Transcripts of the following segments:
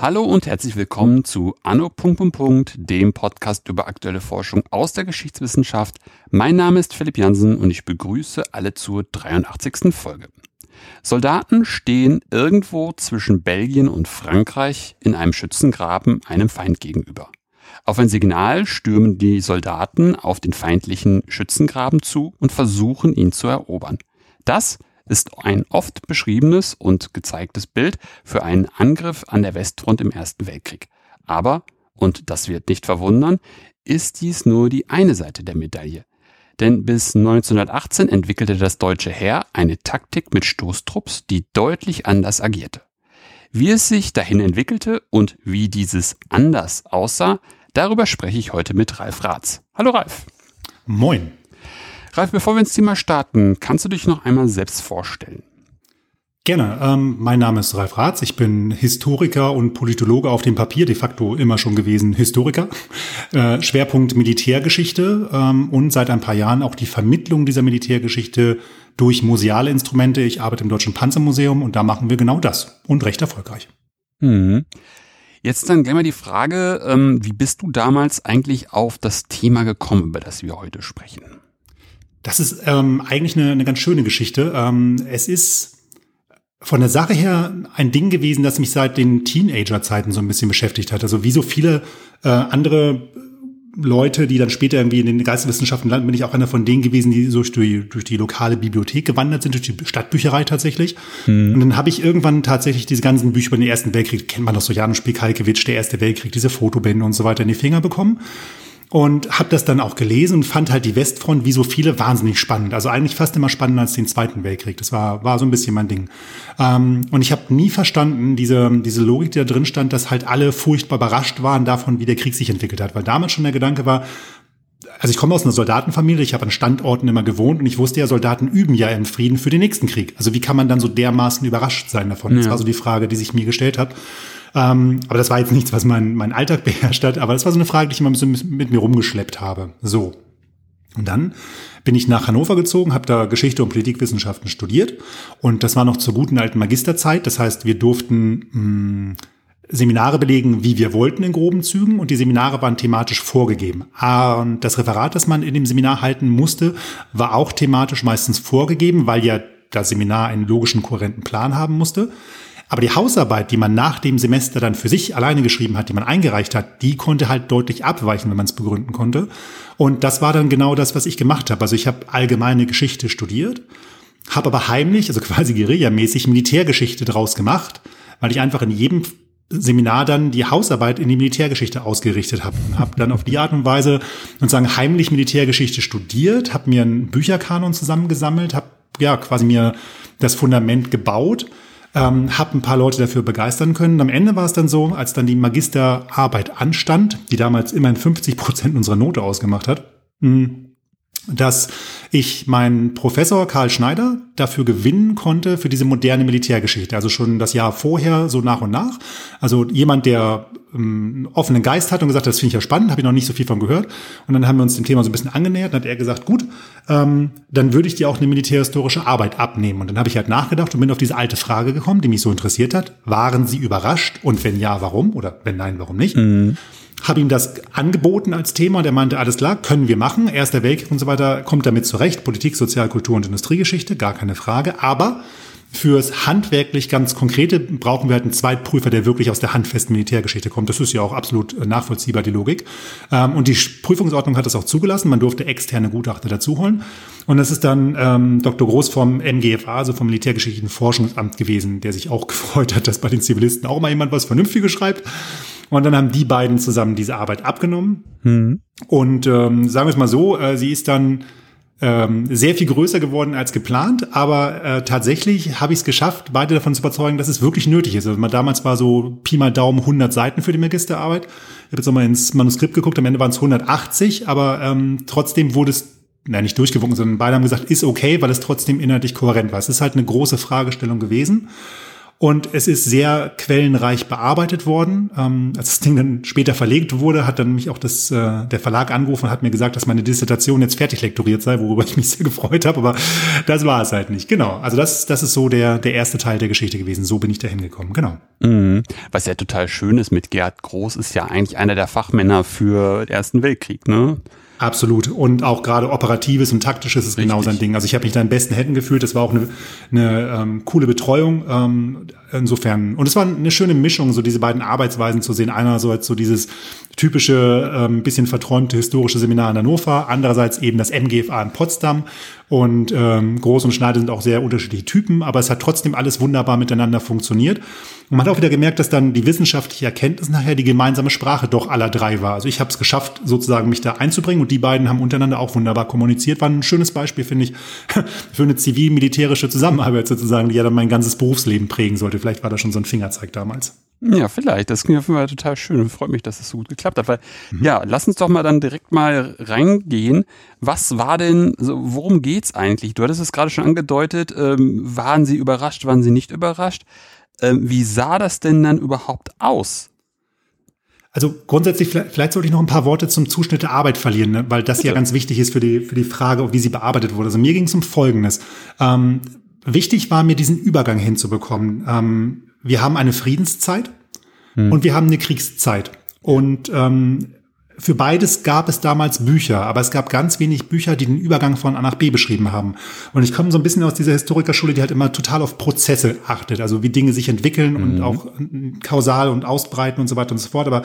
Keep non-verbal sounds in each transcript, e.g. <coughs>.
Hallo und herzlich willkommen zu Anno. dem Podcast über aktuelle Forschung aus der Geschichtswissenschaft. Mein Name ist Philipp Jansen und ich begrüße alle zur 83. Folge. Soldaten stehen irgendwo zwischen Belgien und Frankreich in einem Schützengraben einem Feind gegenüber. Auf ein Signal stürmen die Soldaten auf den feindlichen Schützengraben zu und versuchen ihn zu erobern. Das ist ein oft beschriebenes und gezeigtes Bild für einen Angriff an der Westfront im Ersten Weltkrieg. Aber, und das wird nicht verwundern, ist dies nur die eine Seite der Medaille. Denn bis 1918 entwickelte das deutsche Heer eine Taktik mit Stoßtrupps, die deutlich anders agierte. Wie es sich dahin entwickelte und wie dieses anders aussah, darüber spreche ich heute mit Ralf Ratz. Hallo Ralf. Moin. Ralf, bevor wir ins Thema starten, kannst du dich noch einmal selbst vorstellen? Gerne. Ähm, mein Name ist Ralf Ratz. Ich bin Historiker und Politologe auf dem Papier, de facto immer schon gewesen Historiker. <laughs> Äh, Schwerpunkt Militärgeschichte ähm, und seit ein paar Jahren auch die Vermittlung dieser Militärgeschichte durch museale Instrumente. Ich arbeite im Deutschen Panzermuseum und da machen wir genau das und recht erfolgreich. Mhm. Jetzt dann gleich mal die Frage, ähm, wie bist du damals eigentlich auf das Thema gekommen, über das wir heute sprechen? Das ist ähm, eigentlich eine, eine ganz schöne Geschichte. Ähm, es ist von der Sache her ein Ding gewesen, das mich seit den Teenager-Zeiten so ein bisschen beschäftigt hat. Also wie so viele äh, andere Leute, die dann später irgendwie in den Geisteswissenschaften landen, bin ich auch einer von denen gewesen, die so durch die, durch die lokale Bibliothek gewandert sind, durch die Stadtbücherei tatsächlich. Mhm. Und dann habe ich irgendwann tatsächlich diese ganzen Bücher über den Ersten Weltkrieg, kennt man doch so Janusz Pekalkewitsch, der Erste Weltkrieg, diese Fotobände und so weiter in die Finger bekommen und habe das dann auch gelesen und fand halt die Westfront wie so viele wahnsinnig spannend. Also eigentlich fast immer spannender als den Zweiten Weltkrieg. Das war war so ein bisschen mein Ding. Ähm, und ich habe nie verstanden diese diese Logik, die da drin stand, dass halt alle furchtbar überrascht waren davon, wie der Krieg sich entwickelt hat, weil damals schon der Gedanke war, also ich komme aus einer Soldatenfamilie, ich habe an Standorten immer gewohnt und ich wusste ja, Soldaten üben ja im Frieden für den nächsten Krieg. Also wie kann man dann so dermaßen überrascht sein davon? Ja. Das war so die Frage, die sich mir gestellt hat. Ähm, aber das war jetzt nichts, was mein, mein Alltag <laughs> beherrscht hat, aber das war so eine Frage, die ich immer ein bisschen mit mir rumgeschleppt habe. So. Und dann bin ich nach Hannover gezogen, habe da Geschichte und Politikwissenschaften studiert und das war noch zur guten alten Magisterzeit. Das heißt, wir durften mh, hm, Seminare belegen, wie wir wollten in groben Zügen und die Seminare waren thematisch vorgegeben. Und das Referat, das man in dem Seminar halten musste, war auch thematisch meistens vorgegeben, weil ja das Seminar einen logischen, kohärenten Plan haben musste. Aber die Hausarbeit, die man nach dem Semester dann für sich alleine geschrieben hat, die man eingereicht hat, die konnte halt deutlich abweichen, wenn man es begründen konnte. Und das war dann genau das, was ich gemacht habe. Also ich habe allgemeine Geschichte studiert, habe aber heimlich, also <laughs> quasi guerillamäßig Militärgeschichte draus gemacht, weil ich einfach in jedem Seminar dann die Hausarbeit in die Militärgeschichte ausgerichtet habe. Habe dann auf die Art und Weise sozusagen heimlich Militärgeschichte studiert, habe mir einen Bücherkanon zusammengesammelt, habe ja quasi mir das Fundament gebaut ähm, habe ein paar Leute dafür begeistern können. Am Ende war es dann so, als dann die Magisterarbeit anstand, die damals immerhin 50 Prozent unserer Note ausgemacht hat, mh, dass ich meinen Professor Karl Schneider dafür gewinnen konnte für diese moderne Militärgeschichte. Also schon das Jahr vorher, so nach und nach. Also jemand, der ähm, offenen Geist hat und gesagt, das finde ich ja spannend, habe ich noch nicht so viel von gehört. Und dann haben wir uns dem Thema so ein bisschen angenähert. Dann hat er gesagt, gut, ähm, dann würde ich dir auch eine militärhistorische Arbeit abnehmen. Und dann habe ich halt nachgedacht und bin auf diese alte Frage gekommen, die mich so interessiert hat. Waren Sie überrascht? Und wenn ja, warum? Oder wenn nein, warum nicht? Mhm habe ihm das angeboten als Thema. Der meinte, alles klar, können wir machen. Erster Weltkrieg und so weiter kommt damit zurecht. Politik, Sozial, Kultur und Industriegeschichte, gar keine Frage. Aber Fürs handwerklich ganz Konkrete brauchen wir halt einen Zweitprüfer, der wirklich aus der handfesten Militärgeschichte kommt. Das ist ja auch absolut äh, nachvollziehbar, die Logik. Ähm, und die Prüfungsordnung hat das auch zugelassen. Man durfte externe Gutachter dazuholen. Und das ist dann ähm, Dr. Groß vom MGFA, also vom Militärgeschichtlichen Forschungsamt gewesen, der sich auch <laughs> gefreut hat, dass bei den Zivilisten auch mal jemand was Vernünftiges schreibt. Und dann haben die beiden zusammen diese Arbeit abgenommen. Mhm. Und ähm, sagen wir es mal so, äh, sie ist dann ähm, sehr viel größer geworden als geplant, aber äh, tatsächlich habe ich es geschafft, beide davon zu überzeugen, dass es wirklich nötig ist. Also damals war so Pi mal Daumen 100 Seiten für die Magisterarbeit. Ich habe jetzt nochmal ins Manuskript geguckt, am Ende waren es 180, aber ähm, trotzdem wurde es na, nicht durchgewunken, sondern beide haben gesagt, ist okay, weil es trotzdem inhaltlich kohärent war. Es ist halt eine große Fragestellung gewesen. Und es ist sehr quellenreich bearbeitet worden. Ähm, als das Ding dann später verlegt wurde, hat dann mich auch das, äh, der Verlag angerufen und hat mir gesagt, dass meine Dissertation jetzt fertig lektoriert sei, worüber ich mich sehr gefreut habe, aber das war es halt nicht. Genau. Also das, das ist so der, der erste Teil der Geschichte gewesen. So bin ich da hingekommen. Genau. Mhm. Was ja total schön ist mit Gerhard Groß, ist ja eigentlich einer der Fachmänner für den Ersten Weltkrieg, ne? Absolut. Und auch gerade operatives und taktisches ist Richtig. genau sein Ding. Also ich habe mich da in besten Händen gefühlt. Das war auch eine, eine ähm, coole Betreuung. Ähm, insofern. Und es war eine schöne Mischung, so diese beiden Arbeitsweisen zu sehen. Einerseits so dieses typische, ähm, bisschen verträumte historische Seminar in Hannover. Andererseits eben das MGFA in Potsdam. Und ähm, Groß und Schneider sind auch sehr unterschiedliche Typen, aber es hat trotzdem alles wunderbar miteinander funktioniert. Und man hat auch wieder gemerkt, dass dann die wissenschaftliche Erkenntnis nachher die gemeinsame Sprache doch aller drei war. Also ich habe es geschafft, sozusagen mich da einzubringen und die beiden haben untereinander auch wunderbar kommuniziert. War ein schönes Beispiel, finde ich, <laughs> für eine zivil-militärische Zusammenarbeit sozusagen, die ja dann mein ganzes Berufsleben prägen sollte. Vielleicht war das schon so ein Fingerzeig damals. Ja, vielleicht. Das klingt auf jeden Fall total schön und freut mich, dass es das so gut geklappt hat. Weil, mhm. ja, lass uns doch mal dann direkt mal reingehen. Was war denn, so, worum geht's eigentlich? Du hattest es gerade schon angedeutet. Ähm, waren Sie überrascht, waren Sie nicht überrascht? Ähm, wie sah das denn dann überhaupt aus? Also grundsätzlich, vielleicht, vielleicht sollte ich noch ein paar Worte zum Zuschnitt der Arbeit verlieren, ne? weil das Bitte. ja ganz wichtig ist für die, für die Frage, wie sie bearbeitet wurde. Also mir ging es um Folgendes. Ähm, wichtig war mir, diesen Übergang hinzubekommen. Ähm, wir haben eine Friedenszeit hm. und wir haben eine Kriegszeit. Und ähm, für beides gab es damals Bücher, aber es gab ganz wenig Bücher, die den Übergang von A nach B beschrieben haben. Und ich komme so ein bisschen aus dieser Historikerschule, die halt immer total auf Prozesse achtet, also wie Dinge sich entwickeln mhm. und auch kausal und ausbreiten und so weiter und so fort. Aber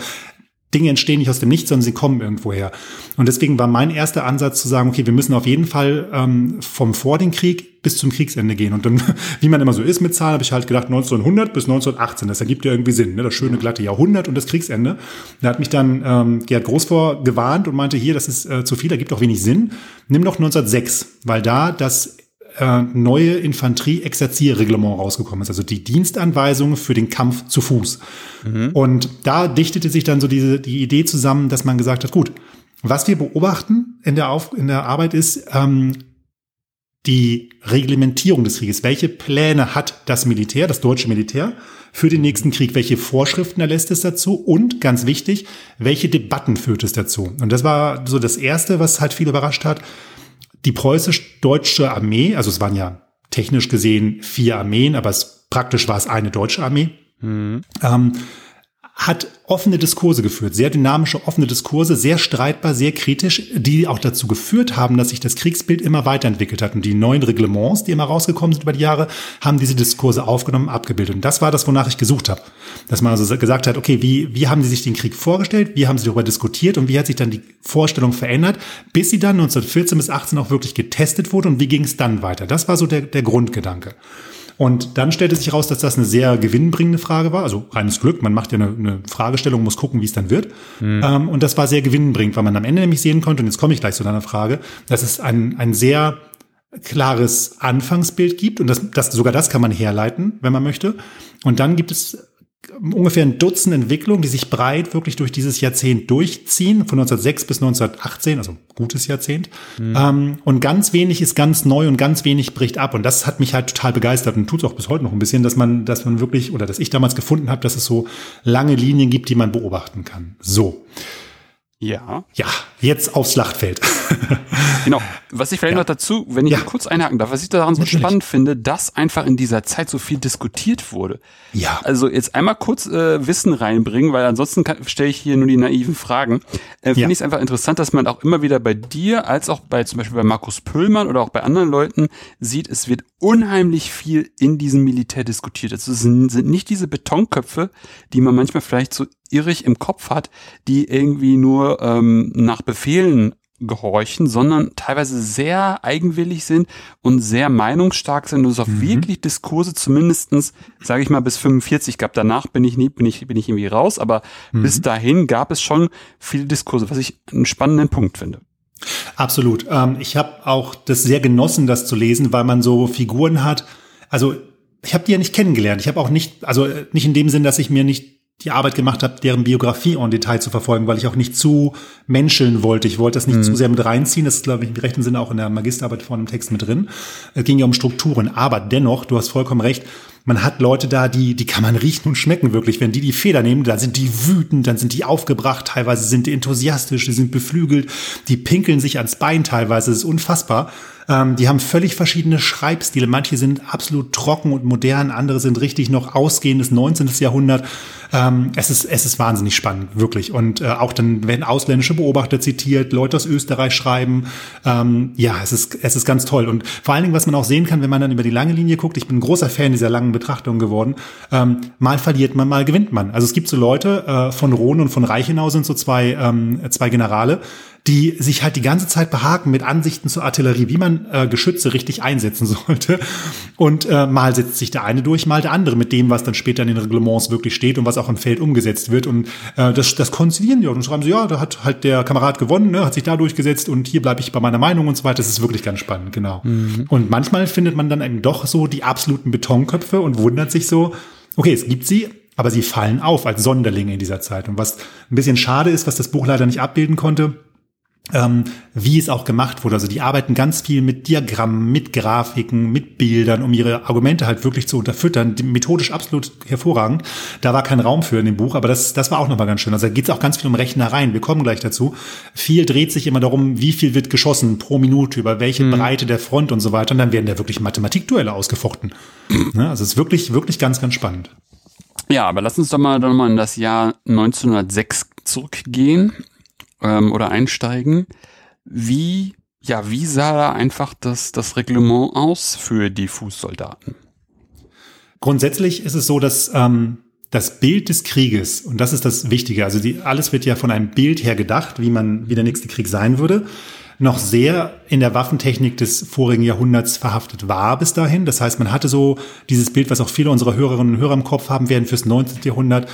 Dinge entstehen nicht aus dem Nichts, sondern sie kommen irgendwoher. Und deswegen war mein erster Ansatz zu sagen, okay, wir müssen auf jeden Fall ähm, vom vor den Krieg bis zum Kriegsende gehen. Und dann, <laughs> wie man immer so ist mit Zahlen, habe ich halt gedacht 1900 bis 1918. Das ergibt ja irgendwie Sinn, ne? das schöne glatte Jahrhundert und das Kriegsende. Da hat mich dann ähm, Gerd Großvor gewarnt und meinte, hier, das ist äh, zu viel, da gibt auch wenig Sinn. Nimm doch 1906, weil da das äh, neue Infanterie-Exerzierreglement rausgekommen ist, also die Dienstanweisung für den Kampf zu Fuß. Mhm. Und da dichtete sich dann so diese, die Idee zusammen, dass man gesagt hat, gut, was wir beobachten in der, Auf in der Arbeit ist, ähm, die Reglementierung des Krieges. Welche Pläne hat das Militär, das deutsche Militär, für den nächsten Krieg? Welche Vorschriften erlässt es dazu? Und ganz wichtig, welche Debatten führt es dazu? Und das war so das Erste, was halt viel überrascht hat die preußisch-deutsche Armee, also es waren ja technisch gesehen vier Armeen, aber es, praktisch war es eine deutsche Armee, mhm. ähm, hat offene Diskurse geführt, sehr dynamische offene Diskurse, sehr streitbar, sehr kritisch, die auch dazu geführt haben, dass sich das Kriegsbild immer weiterentwickelt hat. Und die neuen Reglements, die immer rausgekommen sind über die Jahre, haben diese Diskurse aufgenommen, abgebildet. Und das war das, wonach ich gesucht habe. Dass man also gesagt hat, okay, wie, wie haben sie sich den Krieg vorgestellt, wie haben sie darüber diskutiert und wie hat sich dann die Vorstellung verändert, bis sie dann 1914 bis 18 auch wirklich getestet wurde und wie ging es dann weiter. Das war so der, der Grundgedanke. Und dann stellte sich heraus, dass das eine sehr gewinnbringende Frage war. Also reines Glück, man macht ja eine, eine Fragestellung, muss gucken, wie es dann wird. Mhm. Ähm, und das war sehr gewinnbringend, weil man am Ende nämlich sehen konnte, und jetzt komme ich gleich zu deiner Frage, dass es ein, ein sehr klares Anfangsbild gibt und das, das, sogar das kann man herleiten, wenn man möchte. Und dann gibt es ungefähr ein Dutzend Entwicklungen, die sich breit wirklich durch dieses Jahrzehnt durchziehen, von 1906 bis 1918, also gutes Jahrzehnt. Mhm. Ähm, und ganz wenig ist ganz neu und ganz wenig bricht ab. Und das hat mich halt total begeistert und tut es auch bis heute noch ein bisschen, dass man, dass man wirklich, oder dass ich damals gefunden habe, dass es so lange Linien gibt, die man beobachten kann. So. Ja. Ja, jetzt aufs Schlachtfeld. <laughs> genau. Was ich vielleicht ja. noch dazu, wenn ich ja. kurz einhaken darf, was ich daran so Natürlich. spannend finde, dass einfach in dieser Zeit so viel diskutiert wurde. Ja. Also jetzt einmal kurz äh, Wissen reinbringen, weil ansonsten stelle ich hier nur die naiven Fragen. Äh, Finde ja. ich es einfach interessant, dass man auch immer wieder bei dir, als auch bei zum Beispiel bei Markus Pöllmann oder auch bei anderen Leuten sieht, es wird unheimlich viel in diesem Militär diskutiert. Es sind, sind nicht diese Betonköpfe, die man manchmal vielleicht so irrig im Kopf hat, die irgendwie nur ähm, nach Befehlen gehorchen, sondern teilweise sehr eigenwillig sind und sehr meinungsstark sind und es auch mhm. wirklich Diskurse zumindestens, sage ich mal, bis 45 gab. Danach bin ich nie, bin ich, bin ich irgendwie raus, aber mhm. bis dahin gab es schon viele Diskurse, was ich einen spannenden Punkt finde. Absolut. Ähm, ich habe auch das sehr genossen, das zu lesen, weil man so Figuren hat. Also ich habe die ja nicht kennengelernt. Ich habe auch nicht, also nicht in dem Sinn, dass ich mir nicht die Arbeit gemacht habe, deren Biografie en Detail zu verfolgen, weil ich auch nicht zu menscheln wollte. Ich wollte das nicht mhm. zu sehr mit reinziehen. Das ist, glaube ich, im rechten Sinne auch in der Magisterarbeit vor einem Text mit drin. Es ging ja um Strukturen. Aber dennoch, du hast vollkommen recht, man hat Leute da, die, die kann man riechen und schmecken wirklich. Wenn die die Feder nehmen, dann sind die wütend, dann sind die aufgebracht, teilweise sind die enthusiastisch, die sind beflügelt, die pinkeln sich ans Bein teilweise, das ist unfassbar. Ähm, die haben völlig verschiedene Schreibstile. Manche sind absolut trocken und modern, andere sind richtig noch ausgehendes 19. Jahrhundert. Ähm, es, ist, es ist wahnsinnig spannend, wirklich. Und äh, auch dann werden ausländische Beobachter zitiert, Leute aus Österreich schreiben. Ähm, ja, es ist, es ist ganz toll. Und vor allen Dingen, was man auch sehen kann, wenn man dann über die lange Linie guckt, ich bin ein großer Fan dieser langen Betrachtung geworden, ähm, mal verliert man, mal gewinnt man. Also es gibt so Leute, äh, von Rhone und von Reichenau sind so zwei, ähm, zwei Generale, die sich halt die ganze Zeit behaken mit Ansichten zur Artillerie, wie man äh, Geschütze richtig einsetzen <laughs> sollte. Und äh, mal setzt sich der eine durch, mal der andere mit dem, was dann später in den Reglements wirklich steht und was auch im Feld umgesetzt wird. Und äh, das, das konzilieren die und schreiben sie, ja, da hat halt der Kamerad gewonnen, ne, hat sich da durchgesetzt und hier bleibe ich bei meiner Meinung und so weiter. Das ist wirklich ganz spannend, genau. Mhm. Und manchmal findet man dann eben doch so die absoluten Betonköpfe und wundert sich so, okay, es gibt sie, aber sie fallen auf als Sonderlinge in dieser Zeit. Und was ein bisschen schade ist, was das Buch leider nicht abbilden konnte, ähm, wie es auch gemacht wurde. Also die arbeiten ganz viel mit Diagrammen, mit Grafiken, mit Bildern, um ihre Argumente halt wirklich zu unterfüttern. Methodisch absolut hervorragend. Da war kein Raum für in dem Buch, aber das, das war auch nochmal ganz schön. Also da geht es auch ganz viel um Rechnereien. Wir kommen gleich dazu. Viel dreht sich immer darum, wie viel wird geschossen pro Minute, über welche mhm. Breite der Front und so weiter. Und dann werden da wirklich Mathematikduelle ausgefochten. ne? Also es ist wirklich, wirklich ganz, ganz spannend. Ja, aber lass uns doch mal, doch mal in das Jahr 1906 zurückgehen ähm, oder einsteigen. Wie, ja, wie sah da einfach das, das Reglement aus für die Fußsoldaten? Grundsätzlich ist es so, dass ähm, das Bild des Krieges, und das ist das Wichtige, also die, alles wird ja von einem Bild her gedacht, wie man, wie der nächste Krieg sein würde noch sehr in der Waffentechnik des vorigen Jahrhunderts verhaftet war bis dahin. Das heißt, man hatte so dieses Bild, was auch viele unserer Hörerinnen und Hörer im Kopf haben werden fürs 19. Jahrhundert.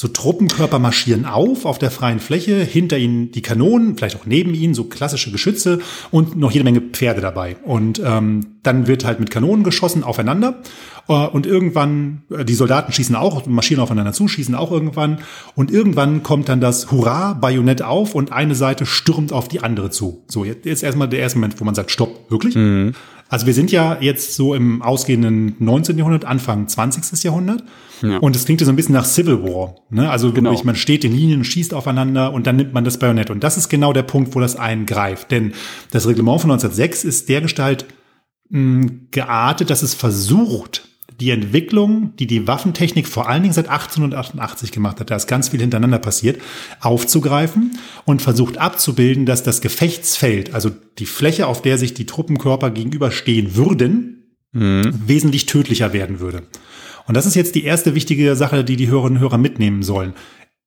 So Truppenkörper marschieren auf auf der freien Fläche, hinter ihnen die Kanonen, vielleicht auch neben ihnen so klassische Geschütze und noch jede Menge Pferde dabei. Und ähm, dann wird halt mit Kanonen geschossen aufeinander. Äh, und irgendwann, äh, die Soldaten schießen auch, marschieren aufeinander zu, schießen auch irgendwann. Und irgendwann kommt dann das Hurra, Bajonett auf und eine Seite stürmt auf die andere zu. So, jetzt, jetzt erstmal der erste Moment, wo man sagt, stopp, wirklich? Mhm. Also wir sind ja jetzt so im ausgehenden 19. Jahrhundert, Anfang 20. Jahrhundert. Ja. Und es klingt ja so ein bisschen nach Civil War. Ne? Also genau. man steht in Linien, schießt aufeinander und dann nimmt man das Bajonett. Und das ist genau der Punkt, wo das eingreift. Denn das Reglement von 1906 ist der Gestalt mh, geartet, dass es versucht, die Entwicklung, die die Waffentechnik vor allen Dingen seit 1888 gemacht hat, da ist ganz viel hintereinander passiert, aufzugreifen und versucht abzubilden, dass das Gefechtsfeld, also die Fläche, auf der sich die Truppenkörper gegenüberstehen würden, mhm. wesentlich tödlicher werden würde. Und das ist jetzt die erste wichtige Sache, die die Hörerinnen und Hörer mitnehmen sollen.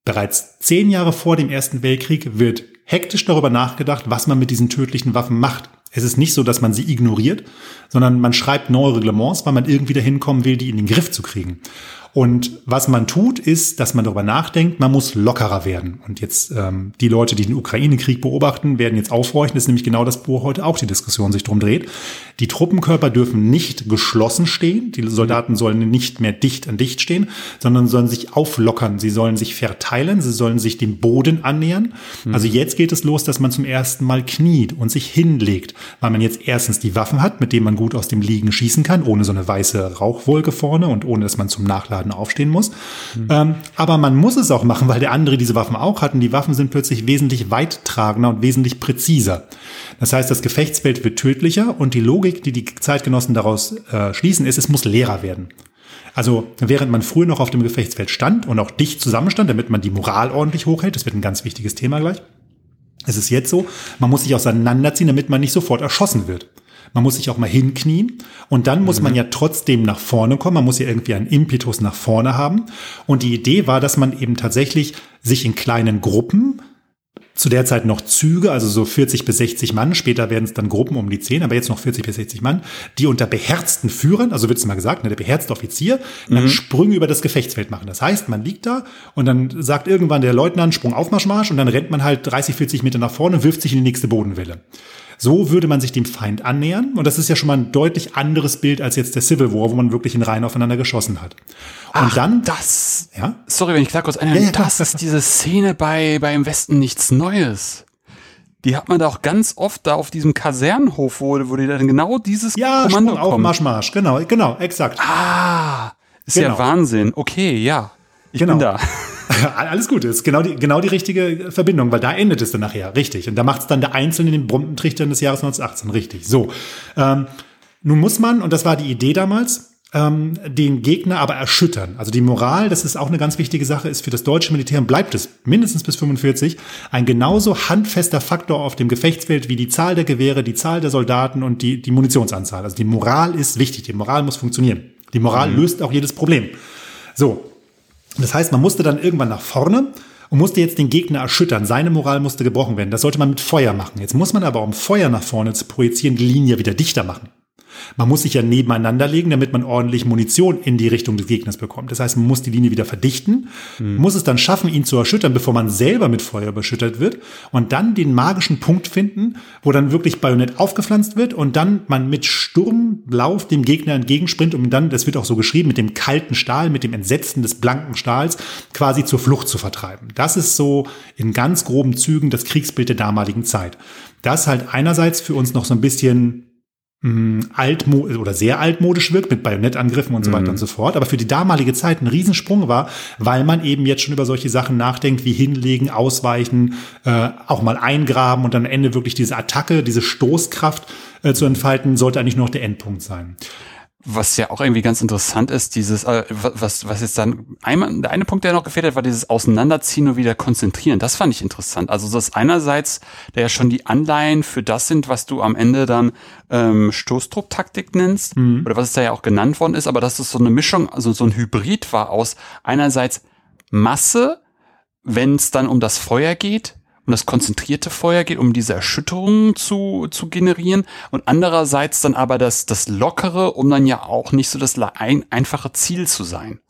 Bereits zehn Jahre vor dem Ersten Weltkrieg wird hektisch darüber nachgedacht, was man mit diesen tödlichen Waffen macht. Es ist nicht so, dass man sie ignoriert, sondern man schreibt neue Reglements, weil man irgendwie dahin kommen will, die in den Griff zu kriegen. Und was man tut, ist, dass man darüber nachdenkt, man muss lockerer werden. Und jetzt ähm, die Leute, die den Ukraine-Krieg beobachten, werden jetzt aufhorchen. Das ist nämlich genau das, wo heute auch die Diskussion sich drum dreht. Die Truppenkörper dürfen nicht geschlossen stehen. Die Soldaten sollen nicht mehr dicht an dicht stehen, sondern sollen sich auflockern. Sie sollen sich verteilen. Sie sollen sich dem Boden annähern. Mhm. Also jetzt geht es los, dass man zum ersten Mal kniet und sich hinlegt, weil man jetzt erstens die Waffen hat, mit denen man gut aus dem Liegen schießen kann, ohne so eine weiße Rauchwolke vorne und ohne, dass man zum Nachladen Laden aufstehen muss. Mhm. Ähm, aber man muss es auch machen, weil der andere diese Waffen auch hat und die Waffen sind plötzlich wesentlich weittragender und wesentlich präziser. Das heißt, das Gefechtsfeld wird tödlicher und die Logik, die die Zeitgenossen daraus äh, schließen, ist, es muss leerer werden. Also während man früher noch auf dem Gefechtsfeld stand und auch dicht zusammenstand, damit man die Moral ordentlich hochhält, das wird ein ganz wichtiges Thema gleich. Es ist jetzt so, man muss sich auseinanderziehen, damit man nicht sofort erschossen wird. Man muss sich auch mal hinknien und dann muss mhm. man ja trotzdem nach vorne kommen. Man muss ja irgendwie einen Impetus nach vorne haben. Und die Idee war, dass man eben tatsächlich sich in kleinen Gruppen zu der Zeit noch Züge, also so 40 bis 60 Mann, später werden es dann Gruppen um die 10, aber jetzt noch 40 bis 60 Mann, die unter beherzten Führern, also wird es mal gesagt, ne, der beherzte Offizier, dann mhm. Sprünge über das Gefechtsfeld machen. Das heißt, man liegt da und dann sagt irgendwann der Leutnant Sprung auf Marsch, Marsch und dann rennt man halt 30, 40 Meter nach vorne und wirft sich in die nächste Bodenwelle. So würde man sich dem Feind annähern. Und das ist ja schon mal ein deutlich anderes Bild als jetzt der Civil War, wo man wirklich in Reihen aufeinander geschossen hat. Und Ach, dann. Das. Ja? Sorry, wenn ich da kurz einhalte. Ja, ja, das ist diese Szene bei, bei Im Westen nichts Neues. Die hat man da auch ganz oft da auf diesem Kasernenhof, wo, wo die dann genau dieses ja, Kommando Sprung auf Marsch, Marsch. Genau, genau, exakt. Ah. Ist genau. ja Wahnsinn. Okay, ja. Ich genau. bin da. <laughs> Alles gut, ist genau die, genau die richtige Verbindung, weil da endet es dann nachher, richtig. Und da macht es dann der Einzelne in den Bombentrichtern des Jahres 1918, richtig. So. Ähm, nun muss man, und das war die Idee damals, ähm, den Gegner aber erschüttern. Also die Moral, das ist auch eine ganz wichtige Sache, ist für das deutsche Militär und bleibt es mindestens bis 45 ein genauso handfester Faktor auf dem Gefechtsfeld wie die Zahl der Gewehre, die Zahl der Soldaten und die, die Munitionsanzahl. Also die Moral ist wichtig, die Moral muss funktionieren. Die Moral mhm. löst auch jedes Problem. So, das heißt, man musste dann irgendwann nach vorne und musste jetzt den Gegner erschüttern. Seine Moral musste gebrochen werden. Das sollte man mit Feuer machen. Jetzt muss man aber, um Feuer nach vorne zu projizieren, die Linie wieder dichter machen. Man muss sich ja nebeneinander legen, damit man ordentlich Munition in die Richtung des Gegners bekommt. Das heißt, man muss die Linie wieder verdichten, mhm. muss es dann schaffen, ihn zu erschüttern, bevor man selber mit Feuer überschüttet wird und dann den magischen Punkt finden, wo dann wirklich Bajonett aufgepflanzt wird und dann man mit Sturmlauf dem Gegner entgegenspringt, um dann, das wird auch so geschrieben, mit dem kalten Stahl, mit dem Entsetzen des blanken Stahls quasi zur Flucht zu vertreiben. Das ist so in ganz groben Zügen das Kriegsbild der damaligen Zeit. Das halt einerseits für uns noch so ein bisschen altmo oder sehr altmodisch wirkt mit Bajonettangriffen und so weiter mhm. und so fort, aber für die damalige Zeit ein Riesensprung war, weil man eben jetzt schon über solche Sachen nachdenkt, wie hinlegen, ausweichen, äh, auch mal eingraben und am Ende wirklich diese Attacke, diese Stoßkraft äh, zu entfalten, sollte eigentlich nur noch der Endpunkt sein. Was ja auch irgendwie ganz interessant ist, dieses, äh, was, was jetzt dann, einmal, der eine Punkt, der noch gefehlt hat, war dieses Auseinanderziehen und wieder konzentrieren. Das fand ich interessant. Also das einerseits, der ja schon die Anleihen für das sind, was du am Ende dann ähm, Stoßtrupp-Taktik nennst, mhm. oder was es da ja auch genannt worden ist, aber dass es so eine Mischung, also so ein Hybrid war aus einerseits Masse, wenn es dann um das Feuer geht, um das konzentrierte Feuer geht, um diese Erschütterungen zu, zu generieren und andererseits dann aber das, das Lockere, um dann ja auch nicht so das ein, einfache Ziel zu sein.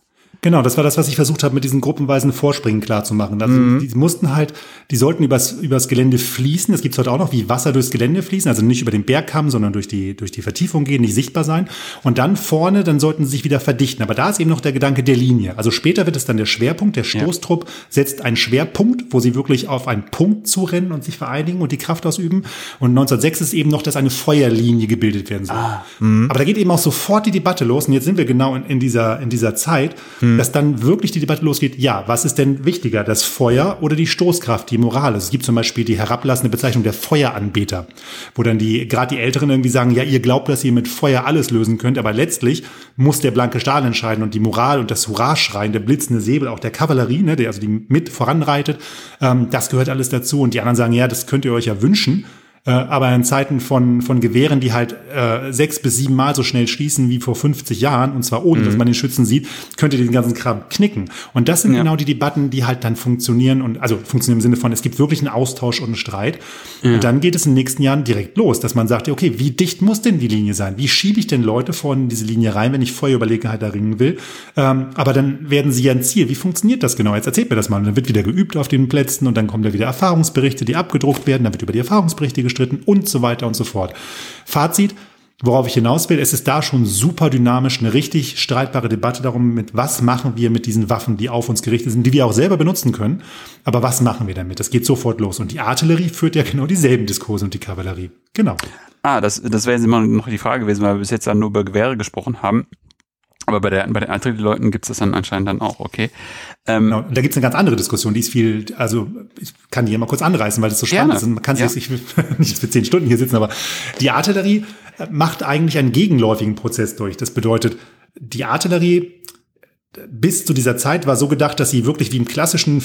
Genau, das war das, was ich versucht habe, mit diesen gruppenweisen Vorspringen klarzumachen. Also mhm. die mussten halt, die sollten übers, übers Gelände fließen. Das gibt's heute auch noch, wie Wasser durchs Gelände fließen, also nicht über den Bergkamm, sondern durch die, durch die Vertiefung gehen, nicht sichtbar sein. Und dann vorne, dann sollten sie sich wieder verdichten. Aber da ist eben noch der Gedanke der Linie. Also später wird es dann der Schwerpunkt. Der Stoßtrupp ja. setzt einen Schwerpunkt, wo sie wirklich auf einen Punkt zurennen und sich vereinigen und die Kraft ausüben. Und 1906 ist eben noch, dass eine Feuerlinie gebildet werden soll. Ah, mhm. Aber da geht eben auch sofort die Debatte los. Und jetzt sind wir genau in, in dieser, in dieser Zeit. Mhm Mhm. dass dann wirklich die Debatte losgeht, ja, was ist denn wichtiger, das Feuer oder die Stoßkraft, die Moral? Also es gibt zum Beispiel die herablassende Bezeichnung der Feueranbeter, wo dann die, gerade die Älteren irgendwie sagen, ja, ihr glaubt, dass ihr mit Feuer alles lösen könnt, aber letztlich muss der blanke Stahl entscheiden und die Moral und das Hurra-Schreien, der blitzende Säbel, auch der Kavallerie, ne, der also die mit voranreitet, ähm, das gehört alles dazu. Und die anderen sagen, ja, das könnt ihr euch ja wünschen. Äh, aber in Zeiten von, von Gewehren, die halt äh, sechs bis sieben Mal so schnell schießen wie vor 50 Jahren, und zwar ohne, mhm. dass man den Schützen sieht, könnte den ganzen Kram knicken. Und das sind ja. genau die Debatten, die halt dann funktionieren und also funktionieren im Sinne von, es gibt wirklich einen Austausch und einen Streit. Ja. Und dann geht es in den nächsten Jahren direkt los, dass man sagt, okay, wie dicht muss denn die Linie sein? Wie schiebe ich denn Leute vorne in diese Linie rein, wenn ich Feuerüberlegenheit erringen will? Ähm, aber dann werden sie ja ein Ziel. Wie funktioniert das genau? Jetzt erzählt mir das mal. Und dann wird wieder geübt auf den Plätzen und dann kommen da wieder Erfahrungsberichte, die abgedruckt werden, dann wird über die Erfahrungsberichte gestritten und so weiter und so fort. Fazit, worauf ich hinaus will, es ist da schon super dynamisch, eine richtig streitbare Debatte darum, mit was machen wir mit diesen Waffen, die auf uns gerichtet sind, die wir auch selber benutzen können. Aber was machen wir damit? Das geht sofort los. Und die Artillerie führt ja genau dieselben Diskurse und die Kavallerie. Genau. Ah, das, das wäre jetzt immer noch die Frage gewesen, weil wir bis jetzt dann nur über Gewehre gesprochen haben. Aber bei, der, bei den Artillerie-Leuten gibt es das dann anscheinend dann auch, okay. Ähm, genau. Und da gibt es eine ganz andere Diskussion, die ist viel, also ich kann die hier mal kurz anreißen, weil das so spannend gerne. ist. Und man kann ja. ich will <laughs> nicht für zehn Stunden hier sitzen, aber die Artillerie äh, macht eigentlich einen gegenläufigen Prozess durch. Das bedeutet, die Artillerie bis zu dieser Zeit war so gedacht, dass sie wirklich wie im klassischen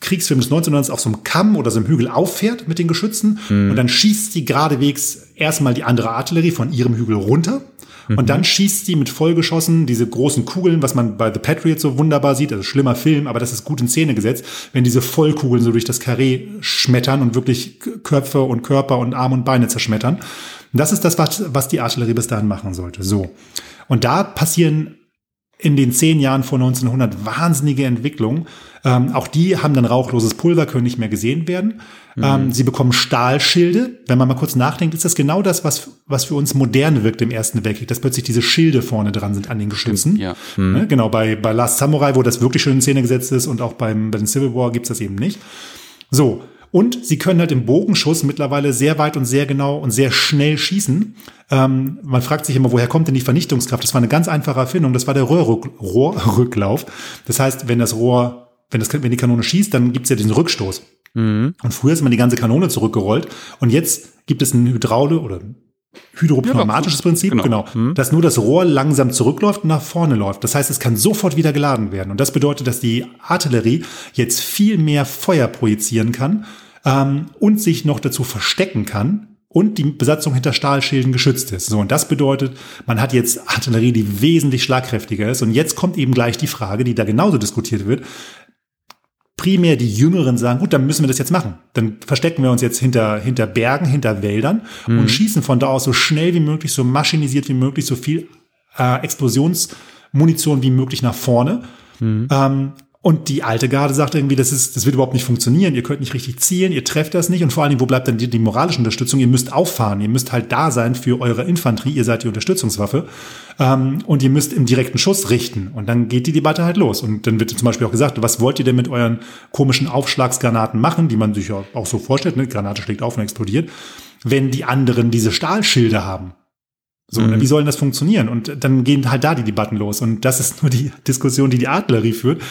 Kriegsfilm des 1900 auf so einem Kamm oder so einem Hügel auffährt mit den Geschützen mhm. und dann schießt sie geradewegs erstmal die andere Artillerie von ihrem Hügel runter und mhm. dann schießt sie mit Vollgeschossen diese großen Kugeln, was man bei The Patriot so wunderbar sieht. Also schlimmer Film, aber das ist gut in Szene gesetzt, wenn diese Vollkugeln so durch das Karree schmettern und wirklich Köpfe und Körper und Arme und Beine zerschmettern. Und das ist das, was, was die Artillerie bis dahin machen sollte. So. Und da passieren in den zehn Jahren vor 1900 wahnsinnige Entwicklungen. Ähm, auch die haben dann rauchloses Pulver, können nicht mehr gesehen werden. Mhm. Ähm, sie bekommen Stahlschilde. Wenn man mal kurz nachdenkt, ist das genau das, was, was für uns modern wirkt im Ersten Weltkrieg, dass plötzlich diese Schilde vorne dran sind an den Geschützen. Ja. Mhm. Ne, genau, bei, bei Last Samurai, wo das wirklich schön in Szene gesetzt ist und auch beim, bei den Civil War gibt's das eben nicht. So, Und sie können halt im Bogenschuss mittlerweile sehr weit und sehr genau und sehr schnell schießen. Ähm, man fragt sich immer, woher kommt denn die Vernichtungskraft? Das war eine ganz einfache Erfindung. Das war der Rohrrück Rohrrücklauf. Das heißt, wenn das Rohr, wenn, das, wenn die Kanone schießt, dann gibt's ja diesen Rückstoß. Mhm. Und früher ist man die ganze Kanone zurückgerollt. Und jetzt gibt es ein Hydraule oder hydropneumatisches ja, Prinzip, genau, genau hm. dass nur das Rohr langsam zurückläuft und nach vorne läuft. Das heißt, es kann sofort wieder geladen werden. Und das bedeutet, dass die Artillerie jetzt viel mehr Feuer projizieren kann ähm, und sich noch dazu verstecken kann, und die Besatzung hinter Stahlschilden geschützt ist. So, und das bedeutet, man hat jetzt Artillerie, die wesentlich schlagkräftiger ist. Und jetzt kommt eben gleich die Frage, die da genauso diskutiert wird primär die Jüngeren sagen, gut, dann müssen wir das jetzt machen. Dann verstecken wir uns jetzt hinter, hinter Bergen, hinter Wäldern mhm. und schießen von da aus so schnell wie möglich, so maschinisiert wie möglich, so viel äh, Explosionsmunition wie möglich nach vorne. Mhm. Ähm, und die alte Garde sagt irgendwie, das ist, das wird überhaupt nicht funktionieren. Ihr könnt nicht richtig zielen, ihr trefft das nicht. Und vor allen Dingen, wo bleibt dann die, die moralische Unterstützung? Ihr müsst auffahren, ihr müsst halt da sein für eure Infanterie, ihr seid die Unterstützungswaffe. Ähm, und ihr müsst im direkten Schuss richten. Und dann geht die Debatte halt los. Und dann wird zum Beispiel auch gesagt, was wollt ihr denn mit euren komischen Aufschlagsgranaten machen, die man sich ja auch so vorstellt, ne? Granate schlägt auf und explodiert, wenn die anderen diese Stahlschilde haben. So, mhm. wie soll denn das funktionieren? Und dann gehen halt da die Debatten los. Und das ist nur die <laughs> Diskussion, die die Artillerie führt.